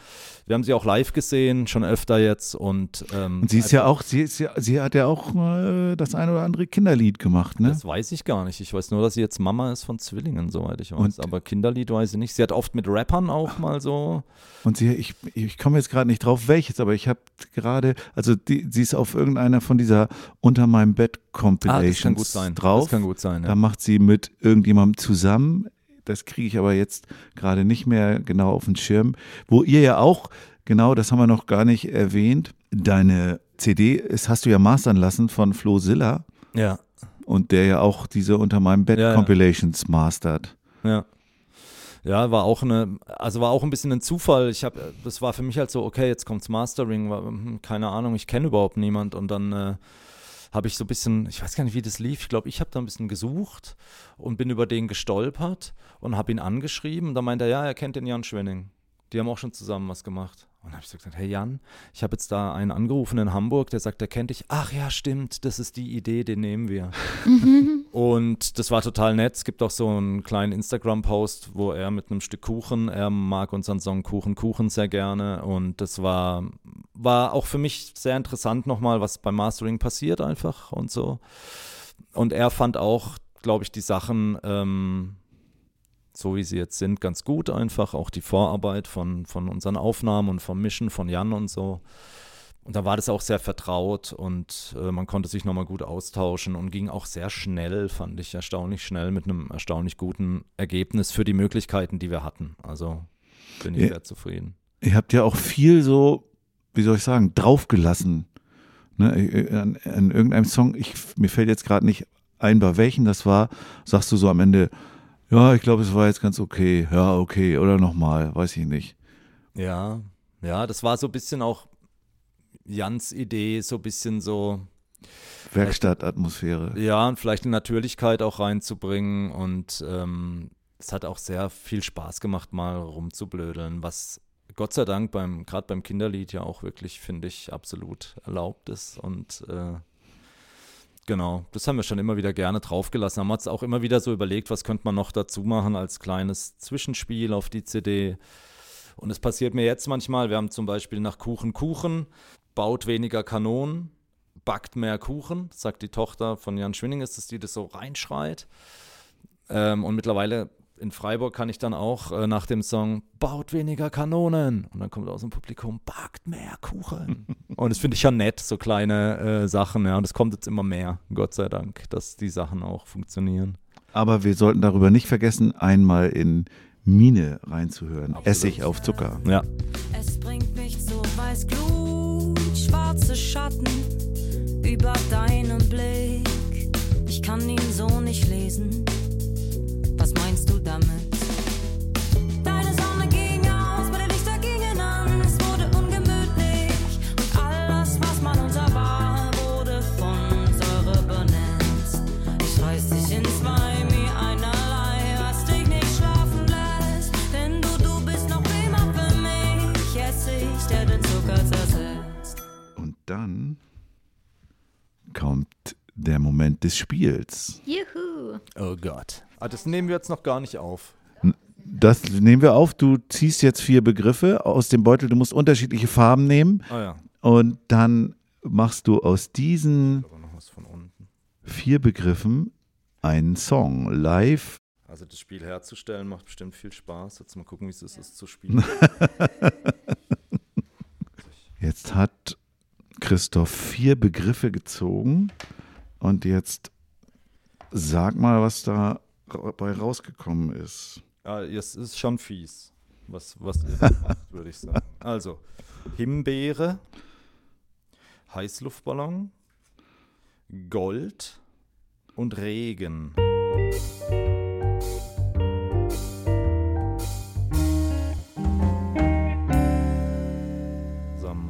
Speaker 2: Wir haben sie auch live gesehen, schon öfter jetzt. Und, ähm,
Speaker 3: Und sie ist ja auch, sie ist ja, sie hat ja auch äh, das ein oder andere Kinderlied gemacht, ne?
Speaker 2: Das weiß ich gar nicht. Ich weiß nur, dass sie jetzt Mama ist von Zwillingen, soweit ich weiß.
Speaker 3: Und-
Speaker 2: Aber Kinderlied weiß ich nicht. Sie hat oft mit Rappern auch mal so.
Speaker 3: Und sie, ich, ich komme jetzt gerade nicht drauf, welches, aber ich habe gerade, also die, sie ist auf irgendeiner von dieser Unter meinem Bett Compilations
Speaker 2: Ah, das kann gut sein.
Speaker 3: drauf.
Speaker 2: Das kann gut sein.
Speaker 3: Da
Speaker 2: Ja.
Speaker 3: macht sie mit irgendjemandem zusammen. Das kriege ich aber jetzt gerade nicht mehr genau auf den Schirm. Wo ihr ja auch, genau, das haben wir noch gar nicht erwähnt, deine CD ist, hast du ja mastern lassen von Flo Silla
Speaker 2: ja.
Speaker 3: und der ja auch diese Unter meinem Bett
Speaker 2: Ja, ja.
Speaker 3: Compilations mastert.
Speaker 2: Ja. Ja, war auch eine, also war auch ein bisschen ein Zufall. Ich habe, das war für mich halt so, okay, jetzt kommt's Mastering, war, hm, keine Ahnung, ich kenne überhaupt niemand und dann äh, habe ich so ein bisschen, ich weiß gar nicht, wie das lief. Ich glaube, ich habe da ein bisschen gesucht und bin über den gestolpert und habe ihn angeschrieben. Und da meinte er, ja, er kennt den Jan Schwenning. Die haben auch schon zusammen was gemacht. Und dann habe ich so gesagt, hey Jan, ich habe jetzt da einen angerufen in Hamburg, der sagt, der kennt dich. Ach ja, stimmt, das ist die Idee, den nehmen wir. und das war total nett. Es gibt auch so einen kleinen Instagram-Post, wo er mit einem Stück Kuchen, er mag unseren Song Kuchen, Kuchen sehr gerne. Und das war, war auch für mich sehr interessant nochmal, was beim Mastering passiert einfach und so. Und er fand auch, glaube ich, die Sachen ähm, so wie sie jetzt sind, ganz gut einfach. Auch die Vorarbeit von, von unseren Aufnahmen und vom Mischen von Jan und so. Und da war das auch sehr vertraut und äh, man konnte sich nochmal gut austauschen und ging auch sehr schnell, fand ich erstaunlich schnell mit einem erstaunlich guten Ergebnis für die Möglichkeiten, die wir hatten. Also bin ich
Speaker 3: Ja.
Speaker 2: sehr zufrieden.
Speaker 3: Ihr habt ja auch viel so, wie soll ich sagen, draufgelassen. Ne, äh, an, an irgendeinem Song, ich, mir fällt jetzt gerade nicht ein, bei welchen das war, sagst du so am Ende, ja, ich glaube, es war jetzt ganz okay, ja, okay, oder nochmal, weiß ich nicht.
Speaker 2: Ja, ja, das war so ein bisschen auch Jans Idee, so ein bisschen so,
Speaker 3: Werkstattatmosphäre.
Speaker 2: Ja, und vielleicht eine Natürlichkeit auch reinzubringen. Und ähm, es hat auch sehr viel Spaß gemacht, mal rumzublödeln, was Gott sei Dank beim, gerade beim Kinderlied ja auch wirklich, finde ich, absolut erlaubt ist. Und äh, genau, das haben wir schon immer wieder gerne draufgelassen. Haben uns auch immer wieder so überlegt, was könnte man noch dazu machen als kleines Zwischenspiel auf die CD. Und es passiert mir jetzt manchmal, wir haben zum Beispiel nach Kuchen Kuchen, baut weniger Kanonen, backt mehr Kuchen, sagt die Tochter von Jan Schwinning, ist es, die das so reinschreit. Ähm, und mittlerweile in Freiburg kann ich dann auch äh, nach dem Song baut weniger Kanonen und dann kommt aus dem Publikum backt mehr Kuchen. und das finde ich ja nett, so kleine äh, Sachen, ja. Und es kommt jetzt immer mehr, Gott sei Dank, dass die Sachen auch funktionieren.
Speaker 3: Aber wir sollten darüber nicht vergessen, einmal in Mine reinzuhören.
Speaker 2: Absolut.
Speaker 3: Essig auf Zucker.
Speaker 2: Ja.
Speaker 7: Es bringt mich so weiß Glut, schwarze Schatten über deinem Blick. Ich kann ihn so nicht lesen. Was meinst du damit?
Speaker 3: Dann kommt der Moment des Spiels.
Speaker 1: Juhu.
Speaker 2: Oh Gott. Ah, das nehmen wir jetzt noch gar nicht auf.
Speaker 3: Das nehmen wir auf. Du ziehst jetzt vier Begriffe aus dem Beutel. Du musst unterschiedliche Farben nehmen.
Speaker 2: Ah ja,
Speaker 3: Und dann machst du aus diesen vier Begriffen einen Song live.
Speaker 2: Also das Spiel herzustellen macht bestimmt viel Spaß. Jetzt mal gucken, wie es ist zu spielen.
Speaker 3: Jetzt hat Christoph vier Begriffe gezogen. Und jetzt sag mal, was da dabei rausgekommen ist.
Speaker 2: Ja, es ist schon fies, was, was ihr macht, würde ich sagen. Also, Himbeere, Heißluftballon, Gold und Regen.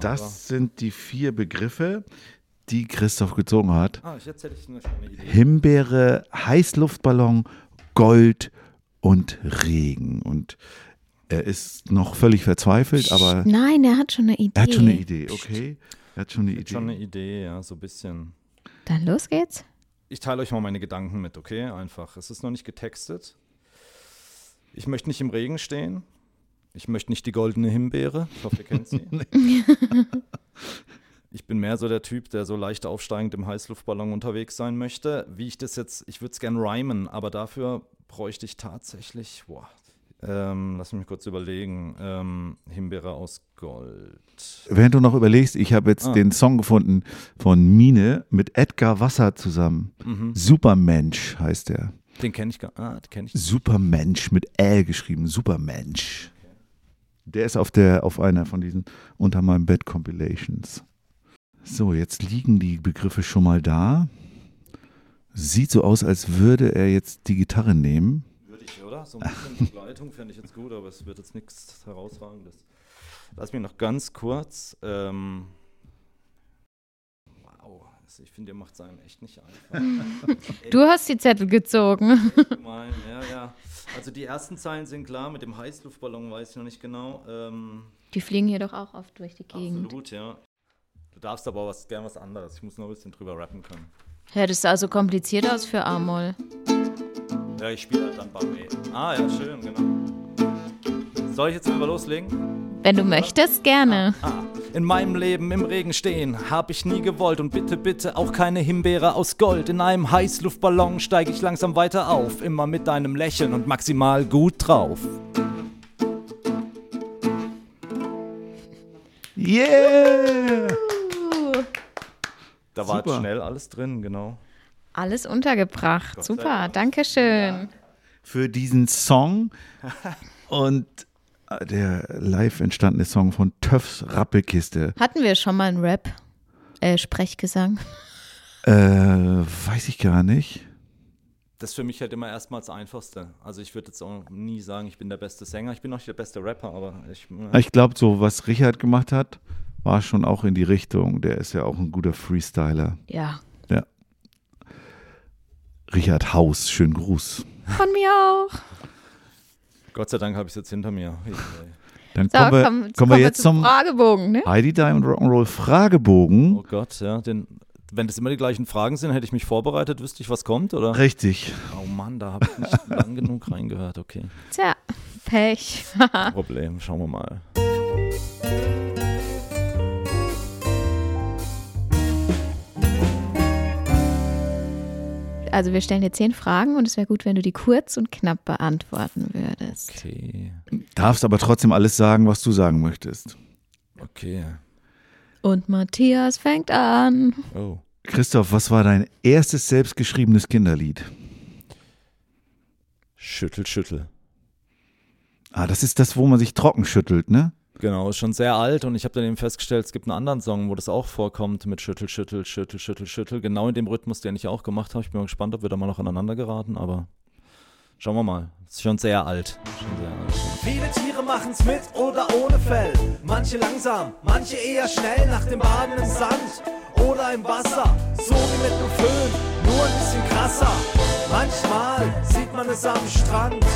Speaker 3: Das sind die vier Begriffe, die Christoph gezogen hat.
Speaker 2: Ah, jetzt hätte ich eine schöne Idee.
Speaker 3: Himbeere, Heißluftballon, Gold und Regen. Und er ist noch völlig verzweifelt, aber
Speaker 1: Nein, er hat schon eine Idee.
Speaker 3: er hat schon eine Idee, okay? Er hat schon eine
Speaker 2: Jetzt schon eine
Speaker 3: Idee.
Speaker 2: Idee, ja, so ein bisschen.
Speaker 1: Dann los geht's.
Speaker 2: Ich teile euch mal meine Gedanken mit, okay? Einfach. Es ist noch nicht getextet. Ich möchte nicht im Regen stehen. Ich möchte nicht die goldene Himbeere. Ich hoffe, ihr kennt sie. Ich bin mehr so der Typ, der so leicht aufsteigend im Heißluftballon unterwegs sein möchte. Wie ich das jetzt, ich würde es gern rhymen, aber dafür bräuchte ich tatsächlich, boah, ähm, lass mich kurz überlegen, ähm, Himbeere aus Gold.
Speaker 3: Während du noch überlegst, ich habe jetzt
Speaker 2: Ah.
Speaker 3: den Song gefunden von Mine mit Edgar Wasser zusammen.
Speaker 2: Mhm.
Speaker 3: Supermensch heißt er.
Speaker 2: Den kenne ich gar ah, den kenne ich.
Speaker 3: Supermensch mit L geschrieben, Supermensch. Der ist auf der auf einer von diesen unter meinem Bett Compilations. So, jetzt liegen die Begriffe schon mal da. Sieht so aus, als würde er jetzt die Gitarre nehmen.
Speaker 2: Würde ich, oder? So ein bisschen Begleitung fände ich jetzt gut, aber es wird jetzt nichts herausragendes. Lass mich noch ganz kurz. Ähm, Also ich finde, ihr macht es einem echt nicht einfach.
Speaker 1: Du hast die Zettel gezogen.
Speaker 2: Ja, ja. Also die ersten Zeilen sind klar, mit dem Heißluftballon weiß ich noch nicht genau. Ähm,
Speaker 1: Die fliegen hier doch auch oft durch die Gegend.
Speaker 2: absolut, ja. Du darfst aber was, gern was anderes. Ich muss noch ein bisschen drüber rappen können.
Speaker 1: Ja, das sah so kompliziert aus für Amol.
Speaker 2: Ja, ich spiele halt dann Barré. Ah, ja, schön, genau. Soll ich jetzt mal loslegen?
Speaker 1: Wenn du möchtest, gerne.
Speaker 2: Ah, in meinem Leben im Regen stehen, hab ich nie gewollt und bitte, bitte auch keine Himbeere aus Gold. In einem Heißluftballon steige ich langsam weiter auf, immer mit deinem Lächeln und maximal gut drauf.
Speaker 3: Yeah!
Speaker 2: Da war
Speaker 3: Super.
Speaker 2: schnell alles drin, genau.
Speaker 1: Alles untergebracht. Super,
Speaker 2: Dank.
Speaker 1: danke schön.
Speaker 3: Für diesen Song und der live entstandene Song von Töffs Rappelkiste.
Speaker 1: Hatten wir schon mal einen Rap? Äh, Sprechgesang?
Speaker 3: Äh, weiß ich gar nicht.
Speaker 2: Das ist für mich halt immer erstmal das Einfachste. Also ich würde jetzt auch nie sagen, ich bin der beste Sänger, ich bin auch nicht der beste Rapper, aber ich.
Speaker 3: Ich glaube, so was Richard gemacht hat, war schon auch in die Richtung. Der ist ja auch ein guter Freestyler.
Speaker 1: Ja.
Speaker 3: Ja. Richard Haus, schönen Gruß.
Speaker 1: Von mir auch.
Speaker 2: Gott sei Dank habe ich es jetzt hinter mir.
Speaker 3: Dann
Speaker 1: So,
Speaker 3: kommen wir,
Speaker 1: komm,
Speaker 3: kommen wir jetzt
Speaker 1: zum
Speaker 3: zum
Speaker 1: Fragebogen, ne?
Speaker 3: Heidi Diamond Rock'n'Roll Fragebogen.
Speaker 2: Oh Gott, ja. Den, wenn das immer die gleichen Fragen sind, hätte ich mich vorbereitet, wüsste ich, was kommt, oder?
Speaker 3: Richtig.
Speaker 2: Oh Mann, da habe ich nicht lang genug reingehört. Okay.
Speaker 1: Tja, Pech.
Speaker 2: Problem, schauen wir mal.
Speaker 1: Also wir stellen dir zehn Fragen und es wäre gut, wenn du die kurz und knapp beantworten würdest.
Speaker 2: Okay,
Speaker 3: Darfst aber trotzdem alles sagen, was du sagen möchtest.
Speaker 2: okay.
Speaker 1: Und Matthias fängt an.
Speaker 2: Oh.
Speaker 3: Christoph, was war dein erstes selbstgeschriebenes Kinderlied?
Speaker 2: Schüttel, schüttel.
Speaker 3: Ah, das ist das, wo man sich trocken schüttelt, ne?
Speaker 2: Genau, ist schon sehr alt und ich habe dann eben festgestellt, es gibt einen anderen Song, wo das auch vorkommt mit Schüttel, Schüttel, Schüttel, Schüttel, Schüttel. Genau in dem Rhythmus, den ich auch gemacht habe. Ich bin mal gespannt, ob wir da mal noch aneinander geraten, aber schauen wir mal. Ist schon sehr alt. Schon sehr alt.
Speaker 4: Viele Tiere machen's mit oder ohne Fell. Manche langsam, manche eher schnell nach dem Baden im Sand oder im Wasser. So wie mit nem Föhn, nur ein bisschen krasser. Manchmal sieht man es am Strand.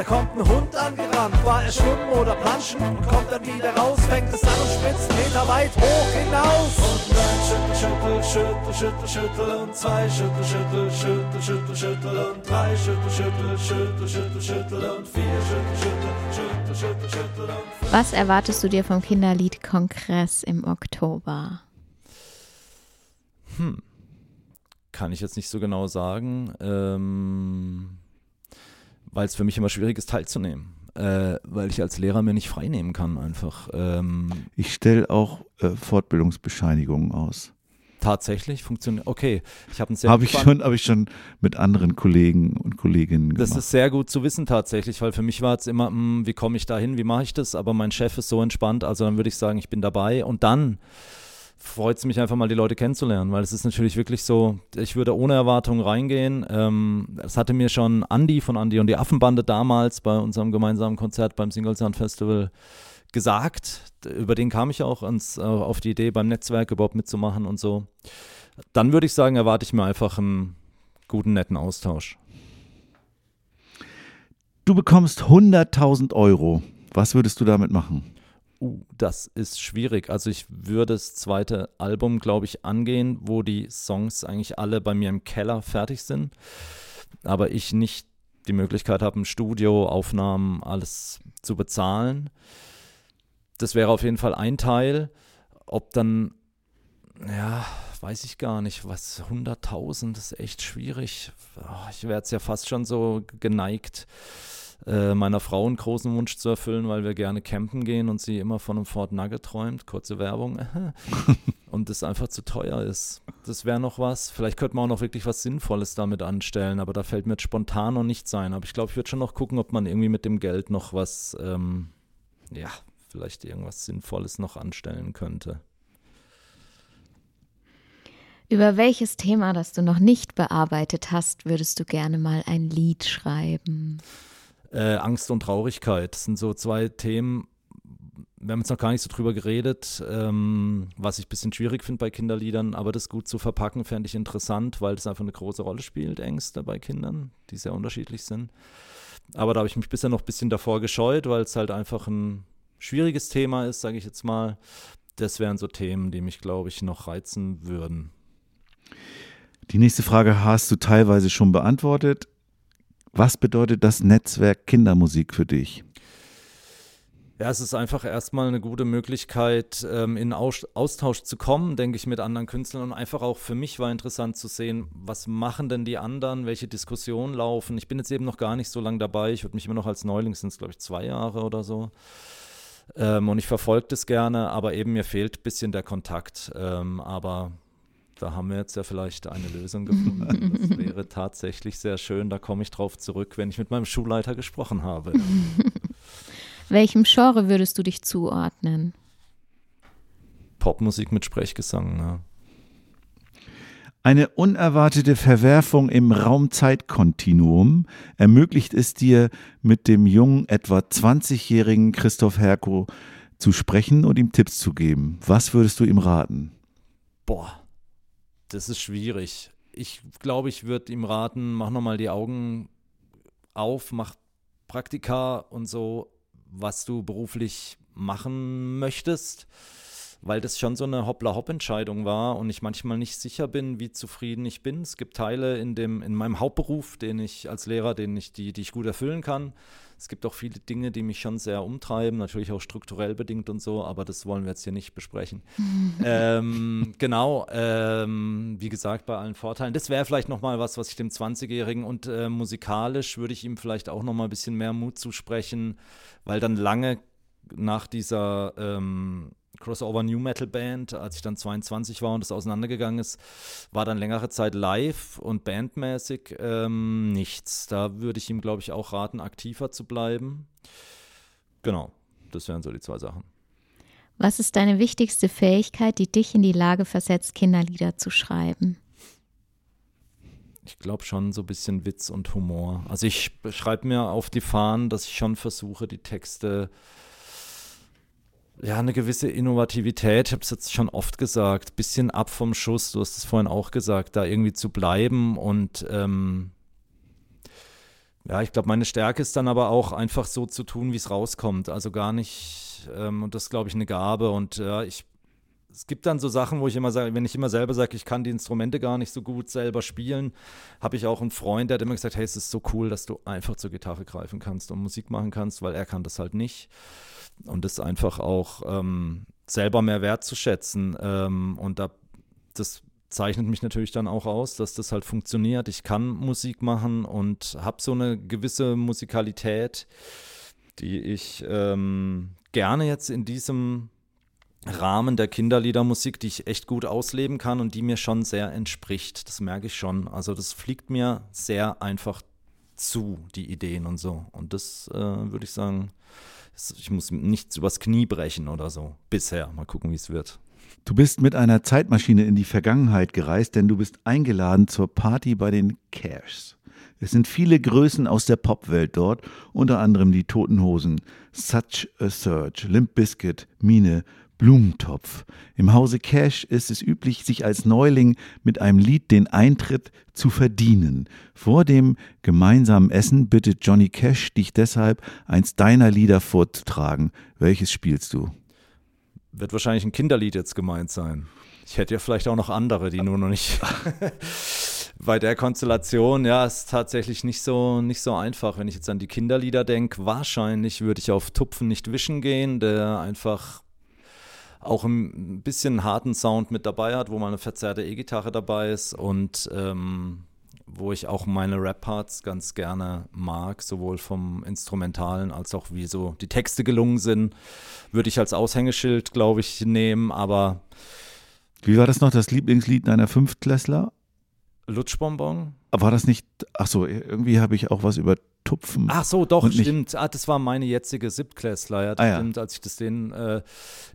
Speaker 4: Da kommt ein Hund angerannt, war er schwimmen oder planschen und kommt dann wieder raus, fängt es an und spritzt Meter weit hoch hinaus. Und dann schüttel, schüttel, schüttel, schüttel, schüttel und zwei schüttel, schüttel, schüttel, schüttel, schüttel und drei schüttel, schüttel, schüttel, schüttel, schüttel und vier schüttel, schüttel, schüttel, schüttel, schüttel und fünf.
Speaker 1: Was erwartest du dir vom Kinderliedkongress im Oktober?
Speaker 2: Hm. Kann ich jetzt nicht so genau sagen, ähm, weil es für mich immer schwierig ist, teilzunehmen. Äh, weil ich als Lehrer mir nicht frei nehmen kann, einfach. Ähm,
Speaker 3: Ich stelle auch äh, Fortbildungsbescheinigungen aus.
Speaker 2: tatsächlich funktioniert. Okay, ich habe einen sehr
Speaker 3: Habe ich, schon, hab ich schon mit anderen Kollegen und Kolleginnen
Speaker 2: Das
Speaker 3: gemacht.
Speaker 2: ist sehr gut zu wissen tatsächlich, weil für mich war es immer, hm, wie komme ich da hin, wie mache ich das? Aber mein Chef ist so entspannt, also dann würde ich sagen, ich bin dabei. Und dann freut es mich einfach mal, die Leute kennenzulernen, weil es ist natürlich wirklich so, ich würde ohne Erwartungen reingehen. Ähm, das hatte mir schon Andi von Andi und die Affenbande damals bei unserem gemeinsamen Konzert beim Single Sound Festival gesagt. Über den kam ich auch ans, äh, auf die Idee, beim Netzwerk überhaupt mitzumachen und so. Dann würde ich sagen, erwarte ich mir einfach einen guten, netten Austausch.
Speaker 3: Du bekommst 100.000 Euro. Was würdest du damit machen?
Speaker 2: Uh, das ist schwierig. Also ich würde das zweite Album, glaube ich, angehen, wo die Songs eigentlich alle bei mir im Keller fertig sind, aber ich nicht die Möglichkeit habe, ein Studio, Aufnahmen, alles zu bezahlen. Das wäre auf jeden Fall ein Teil. Ob dann, ja, weiß ich gar nicht, was 100.000 ist echt schwierig. Oh, Ich wäre jetzt ja fast schon so geneigt, äh, meiner Frau einen großen Wunsch zu erfüllen, weil wir gerne campen gehen und sie immer von einem Ford Nugget träumt. Kurze Werbung. und das einfach zu teuer ist. Das wäre noch was. Vielleicht könnte man auch noch wirklich was Sinnvolles damit anstellen, aber da fällt mir jetzt spontan noch nichts ein. Aber ich glaube, ich würde schon noch gucken, ob man irgendwie mit dem Geld noch was, ähm, ja, vielleicht irgendwas Sinnvolles noch anstellen könnte.
Speaker 1: Über welches Thema, das du noch nicht bearbeitet hast, würdest du gerne mal ein Lied schreiben?
Speaker 2: Äh, Angst und Traurigkeit das sind so zwei Themen. wir haben jetzt noch gar nicht so drüber geredet, ähm, was ich ein bisschen schwierig finde bei Kinderliedern, aber das gut zu verpacken, fände ich interessant, weil das einfach eine große Rolle spielt, Ängste bei Kindern, die sehr unterschiedlich sind. Aber da habe ich mich bisher noch ein bisschen davor gescheut, weil es halt einfach ein schwieriges Thema ist, sage ich jetzt mal. Das wären so Themen, die mich, glaube ich, noch reizen würden.
Speaker 3: Die nächste Frage hast du teilweise schon beantwortet. Was bedeutet das Netzwerk Kindermusik für dich?
Speaker 2: Ja, es ist einfach erstmal eine gute Möglichkeit, ähm, in Austausch zu kommen, denke ich, mit anderen Künstlern. Und einfach auch für mich war interessant zu sehen, was machen denn die anderen, welche Diskussionen laufen. Ich bin jetzt eben noch gar nicht so lange dabei. Ich würde mich immer noch als Neuling, sind es glaube ich zwei Jahre oder so. Ähm, und ich verfolge das gerne, aber eben mir fehlt ein bisschen der Kontakt. Ähm, aber da haben wir jetzt ja vielleicht eine Lösung gefunden. Das wäre tatsächlich sehr schön. Da komme ich drauf zurück, wenn ich mit meinem Schulleiter gesprochen habe.
Speaker 1: Welchem Genre würdest du dich zuordnen?
Speaker 2: Popmusik mit Sprechgesang, ne?
Speaker 3: Eine unerwartete Verwerfung im Raumzeitkontinuum ermöglicht es dir, mit dem jungen, etwa 20-jährigen Christoph Herko zu sprechen und ihm Tipps zu geben. Was würdest du ihm raten?
Speaker 2: Boah, das ist schwierig. Ich glaube, ich würde ihm raten, mach nochmal die Augen auf, mach Praktika und so was du beruflich machen möchtest, weil das schon so eine Hoppla-Hopp-Entscheidung war und ich manchmal nicht sicher bin, wie zufrieden ich bin. Es gibt Teile in, dem, in meinem Hauptberuf, den ich als Lehrer, den ich, die, die ich gut erfüllen kann. Es gibt auch viele Dinge, die mich schon sehr umtreiben, natürlich auch strukturell bedingt und so, aber das wollen wir jetzt hier nicht besprechen. ähm, genau, ähm, wie gesagt, bei allen Vorteilen. Das wäre vielleicht nochmal was, was ich dem 20-Jährigen und äh, musikalisch würde ich ihm vielleicht auch nochmal ein bisschen mehr Mut zusprechen, weil dann lange nach dieser ähm, Crossover New Metal Band, als ich dann 22 war und es auseinandergegangen ist, war dann längere Zeit live und bandmäßig ähm, nichts. Da würde ich ihm, glaube ich, auch raten, aktiver zu bleiben. Genau, das wären so die zwei Sachen.
Speaker 1: Was ist deine wichtigste Fähigkeit, die dich in die Lage versetzt, Kinderlieder zu schreiben?
Speaker 2: Ich glaube schon so ein bisschen Witz und Humor. Also ich schreibe mir auf die Fahnen, dass ich schon versuche, die Texte ja, eine gewisse Innovativität, ich habe es jetzt schon oft gesagt, bisschen ab vom Schuss, du hast es vorhin auch gesagt, da irgendwie zu bleiben und ähm, ja, ich glaube, meine Stärke ist dann aber auch einfach so zu tun, wie es rauskommt. Also gar nicht, ähm, und das ist, glaube ich, eine Gabe. Und ja, ich, es gibt dann so Sachen, wo ich immer sage, wenn ich immer selber sage, ich kann die Instrumente gar nicht so gut selber spielen, habe ich auch einen Freund, der hat immer gesagt, hey, es ist so cool, dass du einfach zur Gitarre greifen kannst und Musik machen kannst, weil er kann das halt nicht und das einfach auch ähm, selber mehr wertzuschätzen. Ähm, und da, das zeichnet mich natürlich dann auch aus, dass das halt funktioniert. Ich kann Musik machen und habe so eine gewisse Musikalität, die ich ähm, gerne jetzt in diesem Rahmen der Kinderliedermusik, die ich echt gut ausleben kann und die mir schon sehr entspricht. Das merke ich schon. Also das fliegt mir sehr einfach zu, die Ideen und so. Und das äh, würde ich sagen, ich muss nichts übers Knie brechen oder so. Bisher. Mal gucken, wie es wird.
Speaker 3: Du bist mit einer Zeitmaschine in die Vergangenheit gereist, denn du bist eingeladen zur Party bei den Cares. Es sind viele Größen aus der Popwelt dort, unter anderem die Toten Hosen, Such a Surge, Limp Bizkit, Mine, Blumentopf. Im Hause Cash ist es üblich, sich als Neuling mit einem Lied den Eintritt zu verdienen. Vor dem gemeinsamen Essen bittet Johnny Cash dich deshalb, eins deiner Lieder vorzutragen. Welches spielst du?
Speaker 2: Wird wahrscheinlich ein Kinderlied jetzt gemeint sein. Ich hätte ja vielleicht auch noch andere, die nur noch nicht. bei der Konstellation, ja, ist tatsächlich nicht so, nicht so einfach. Wenn ich jetzt an die Kinderlieder denke, wahrscheinlich würde ich auf Tupfen nicht wischen gehen, der einfach auch ein bisschen harten Sound mit dabei hat, wo mal eine verzerrte E-Gitarre dabei ist und ähm, wo ich auch meine Rap-Parts ganz gerne mag, sowohl vom Instrumentalen als auch wie so die Texte gelungen sind, würde ich als Aushängeschild, glaube ich, nehmen, aber
Speaker 3: wie war das noch, das Lieblingslied deiner Fünftklässler?
Speaker 2: Lutschbonbon.
Speaker 3: War das nicht, ach so, irgendwie habe ich auch was über Tupfen.
Speaker 2: Ach so, doch, stimmt. Ah, das war meine jetzige Siebtklässler, ja, das ah, stimmt, ja. als ich das denen, äh,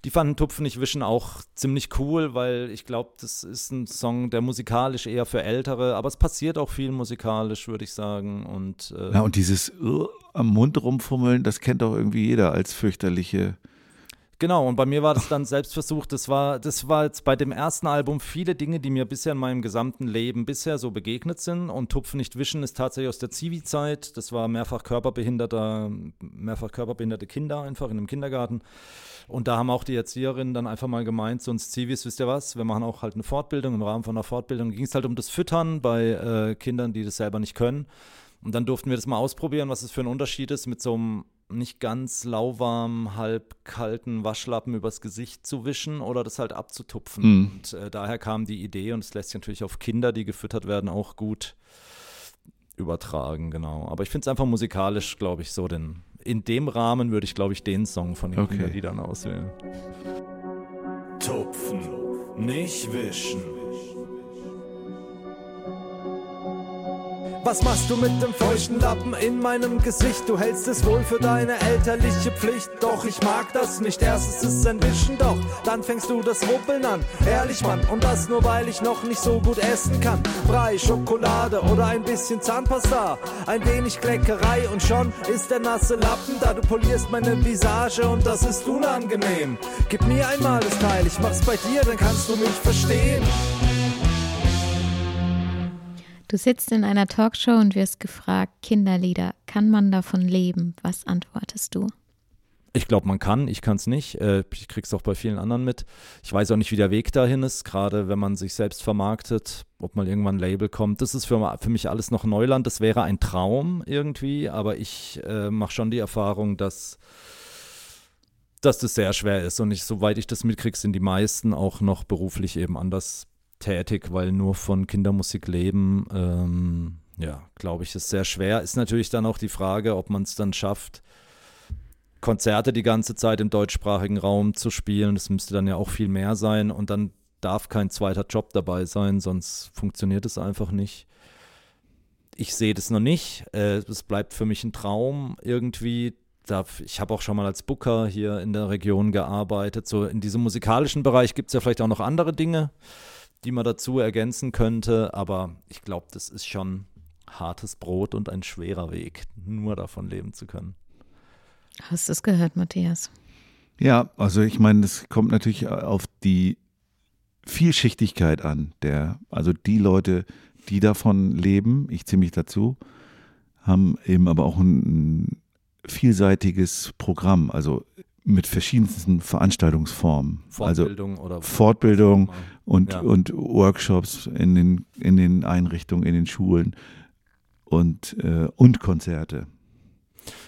Speaker 2: die fanden Tupfen nicht wischen auch ziemlich cool, weil ich glaube, das ist ein Song, der musikalisch eher für Ältere, aber es passiert auch viel musikalisch, würde ich sagen. Und,
Speaker 3: äh, ja, und dieses uh, am Mund rumfummeln, das kennt doch irgendwie jeder als fürchterliche
Speaker 2: Genau, und bei mir war das dann Selbstversuch. Das war, das war jetzt bei dem ersten Album viele Dinge, die mir bisher in meinem gesamten Leben bisher so begegnet sind. Und Tupfen nicht wischen ist tatsächlich aus der Zivi-Zeit. Das war mehrfach körperbehinderter, mehrfach körperbehinderte Kinder einfach in einem Kindergarten. Und da haben auch die Erzieherinnen dann einfach mal gemeint, so uns Zivis, wisst ihr was, wir machen auch halt eine Fortbildung. Im Rahmen von einer Fortbildung ging es halt um das Füttern bei äh, Kindern, die das selber nicht können. Und dann durften wir das mal ausprobieren, was es für ein Unterschied ist, mit so einem nicht ganz lauwarmen, halb kalten Waschlappen übers Gesicht zu wischen oder das halt abzutupfen.
Speaker 3: Mhm.
Speaker 2: Und äh, daher kam die Idee und es lässt sich natürlich auf Kinder, die gefüttert werden, auch gut übertragen, genau. Aber ich finde es einfach musikalisch, glaube ich, so den. In dem Rahmen würde ich, glaube ich, den Song von den
Speaker 3: Okay.
Speaker 2: Kinderliedern auswählen.
Speaker 4: Tupfen, nicht wischen. Was machst du mit dem feuchten Lappen in meinem Gesicht? Du hältst es wohl für deine elterliche Pflicht. Doch ich mag das nicht. Erst ist es ein Wischen, doch dann fängst du das Ruppeln an. Ehrlich, Mann, und das nur weil ich noch nicht so gut essen kann. Brei, Schokolade oder ein bisschen Zahnpasta. Ein wenig Kleckerei und schon ist der nasse Lappen da. Du polierst meine Visage und das ist unangenehm. Gib mir einmal das Teil, ich mach's bei dir, dann kannst du mich verstehen.
Speaker 1: Du sitzt in einer Talkshow und wirst gefragt, Kinderlieder, kann man davon leben? Was antwortest du?
Speaker 2: Ich glaube, man kann, ich kann es nicht. Äh, ich krieg's auch bei vielen anderen mit. Ich weiß auch nicht, wie der Weg dahin ist, gerade wenn man sich selbst vermarktet, ob mal irgendwann ein Label kommt. Das ist für, für mich alles noch Neuland. Das wäre ein Traum irgendwie, aber ich äh, mache schon die Erfahrung, dass, dass das sehr schwer ist. Und ich, soweit ich das mitkriege, sind die meisten auch noch beruflich eben anders tätig, weil nur von Kindermusik leben, ähm, ja, glaube ich, ist sehr schwer. Ist natürlich dann auch die Frage, ob man es dann schafft, Konzerte die ganze Zeit im deutschsprachigen Raum zu spielen. Das müsste dann ja auch viel mehr sein und dann darf kein zweiter Job dabei sein, sonst funktioniert es einfach nicht. Ich sehe das noch nicht. Äh, Es bleibt für mich ein Traum irgendwie. Ich habe auch schon mal als Booker hier in der Region gearbeitet. So in diesem musikalischen Bereich gibt es ja vielleicht auch noch andere Dinge, die man dazu ergänzen könnte. Aber ich glaube, das ist schon hartes Brot und ein schwerer Weg, nur davon leben zu können.
Speaker 1: Hast du es gehört, Matthias?
Speaker 3: Ja, also ich meine, es kommt natürlich auf die Vielschichtigkeit an. Der, also die Leute, die davon leben, ich ziehe mich dazu, haben eben aber auch ein, ein vielseitiges Programm, also mit verschiedensten Veranstaltungsformen.
Speaker 2: Fortbildung
Speaker 3: also
Speaker 2: oder
Speaker 3: Fortbildung und,
Speaker 2: Ja.
Speaker 3: und Workshops in den, in den Einrichtungen, in den Schulen und, äh, und Konzerte.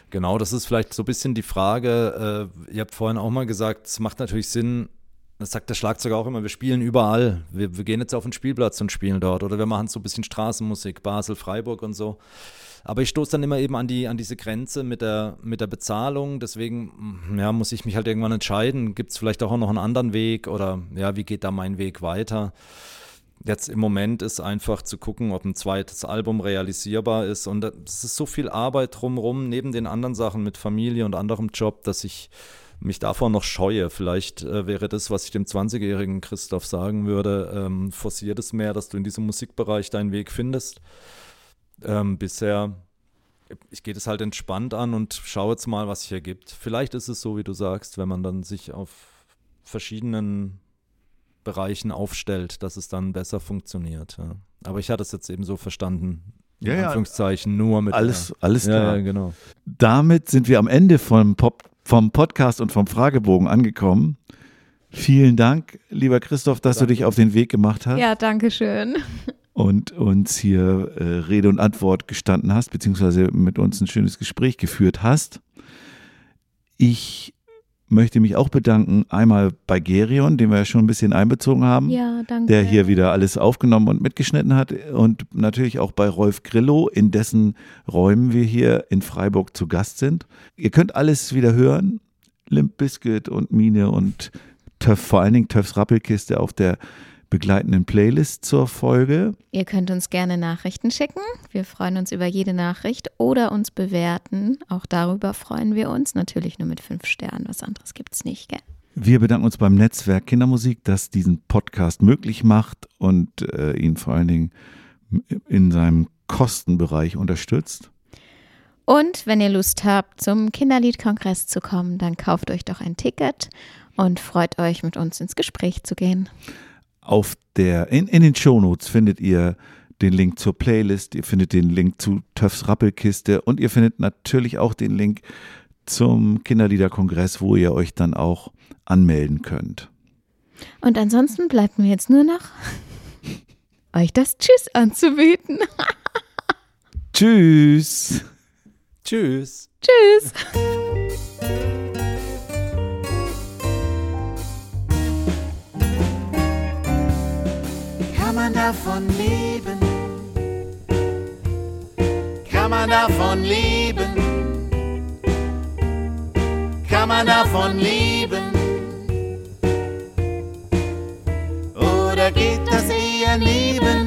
Speaker 2: Genau, das ist vielleicht so ein bisschen die Frage. Äh, ihr habt vorhin auch mal gesagt, es macht natürlich Sinn, das sagt der Schlagzeuger auch immer, wir spielen überall. Wir, wir gehen jetzt auf den Spielplatz und spielen dort. Oder wir machen so ein bisschen Straßenmusik, Basel, Freiburg und so. Aber ich stoße dann immer eben an, die, an diese Grenze mit der, mit der Bezahlung. Deswegen mm, ja, muss ich mich halt irgendwann entscheiden. Gibt es vielleicht auch noch einen anderen Weg? Oder ja, wie geht da mein Weg weiter? Jetzt im Moment ist einfach zu gucken, ob ein zweites Album realisierbar ist. Und es ist so viel Arbeit drumherum, neben den anderen Sachen mit Familie und anderem Job, dass ich mich davor noch scheue. Vielleicht äh, wäre das, was ich dem 20-jährigen Christoph sagen würde, ähm, forciert es mehr, dass du in diesem Musikbereich deinen Weg findest. Ähm, bisher, ich gehe das halt entspannt an und schaue jetzt mal, was sich ergibt. Vielleicht ist es so, wie du sagst, wenn man dann sich auf verschiedenen Bereichen aufstellt, dass es dann besser funktioniert. Ja. Aber ich hatte es jetzt eben so verstanden, in
Speaker 3: Ja, ja.
Speaker 2: Anführungszeichen, nur mit
Speaker 3: Alles,
Speaker 2: der,
Speaker 3: alles
Speaker 2: ja,
Speaker 3: klar.
Speaker 2: ja, genau.
Speaker 3: Damit sind wir am Ende vom, Pop, vom Podcast und vom Fragebogen angekommen. Vielen Dank, lieber Christoph, dass du dich auf den Weg gemacht hast
Speaker 1: Ja, danke schön.
Speaker 3: Und uns hier äh, Rede und Antwort gestanden hast, beziehungsweise mit uns ein schönes Gespräch geführt hast. Ich möchte mich auch bedanken, einmal bei Gerion, den wir ja schon ein bisschen einbezogen haben
Speaker 1: Ja, danke.
Speaker 3: der hier wieder alles aufgenommen und mitgeschnitten hat. Und natürlich auch bei Rolf Grillo, in dessen Räumen wir hier in Freiburg zu Gast sind. Ihr könnt alles wieder hören. Limp Bizkit und Mine und Töff, vor allen Dingen Töffs Rappelkiste auf der begleitenden Playlist zur Folge.
Speaker 1: Ihr könnt uns gerne Nachrichten schicken. Wir freuen uns über jede Nachricht oder uns bewerten. Auch darüber freuen wir uns. Natürlich nur mit fünf Sternen. Was anderes gibt es nicht, gell?
Speaker 3: Wir bedanken uns beim Netzwerk Kindermusik, das diesen Podcast möglich macht und äh, ihn vor allen Dingen in seinem Kostenbereich unterstützt.
Speaker 1: Und wenn ihr Lust habt, zum Kinderliedkongress zu kommen, dann kauft euch doch ein Ticket und freut euch, mit uns ins Gespräch zu gehen.
Speaker 3: Auf der, in, in den Shownotes findet ihr den Link zur Playlist, ihr findet den Link zu Töffs Rappelkiste und ihr findet natürlich auch den Link zum Kinderliederkongress, wo ihr euch dann auch anmelden könnt.
Speaker 1: Und ansonsten bleibt mir jetzt nur noch, euch das Tschüss anzubieten.
Speaker 3: Tschüss.
Speaker 2: Tschüss.
Speaker 1: Tschüss.
Speaker 8: man davon leben? Kann man davon leben? Kann man davon leben? Oder geht das eher neben?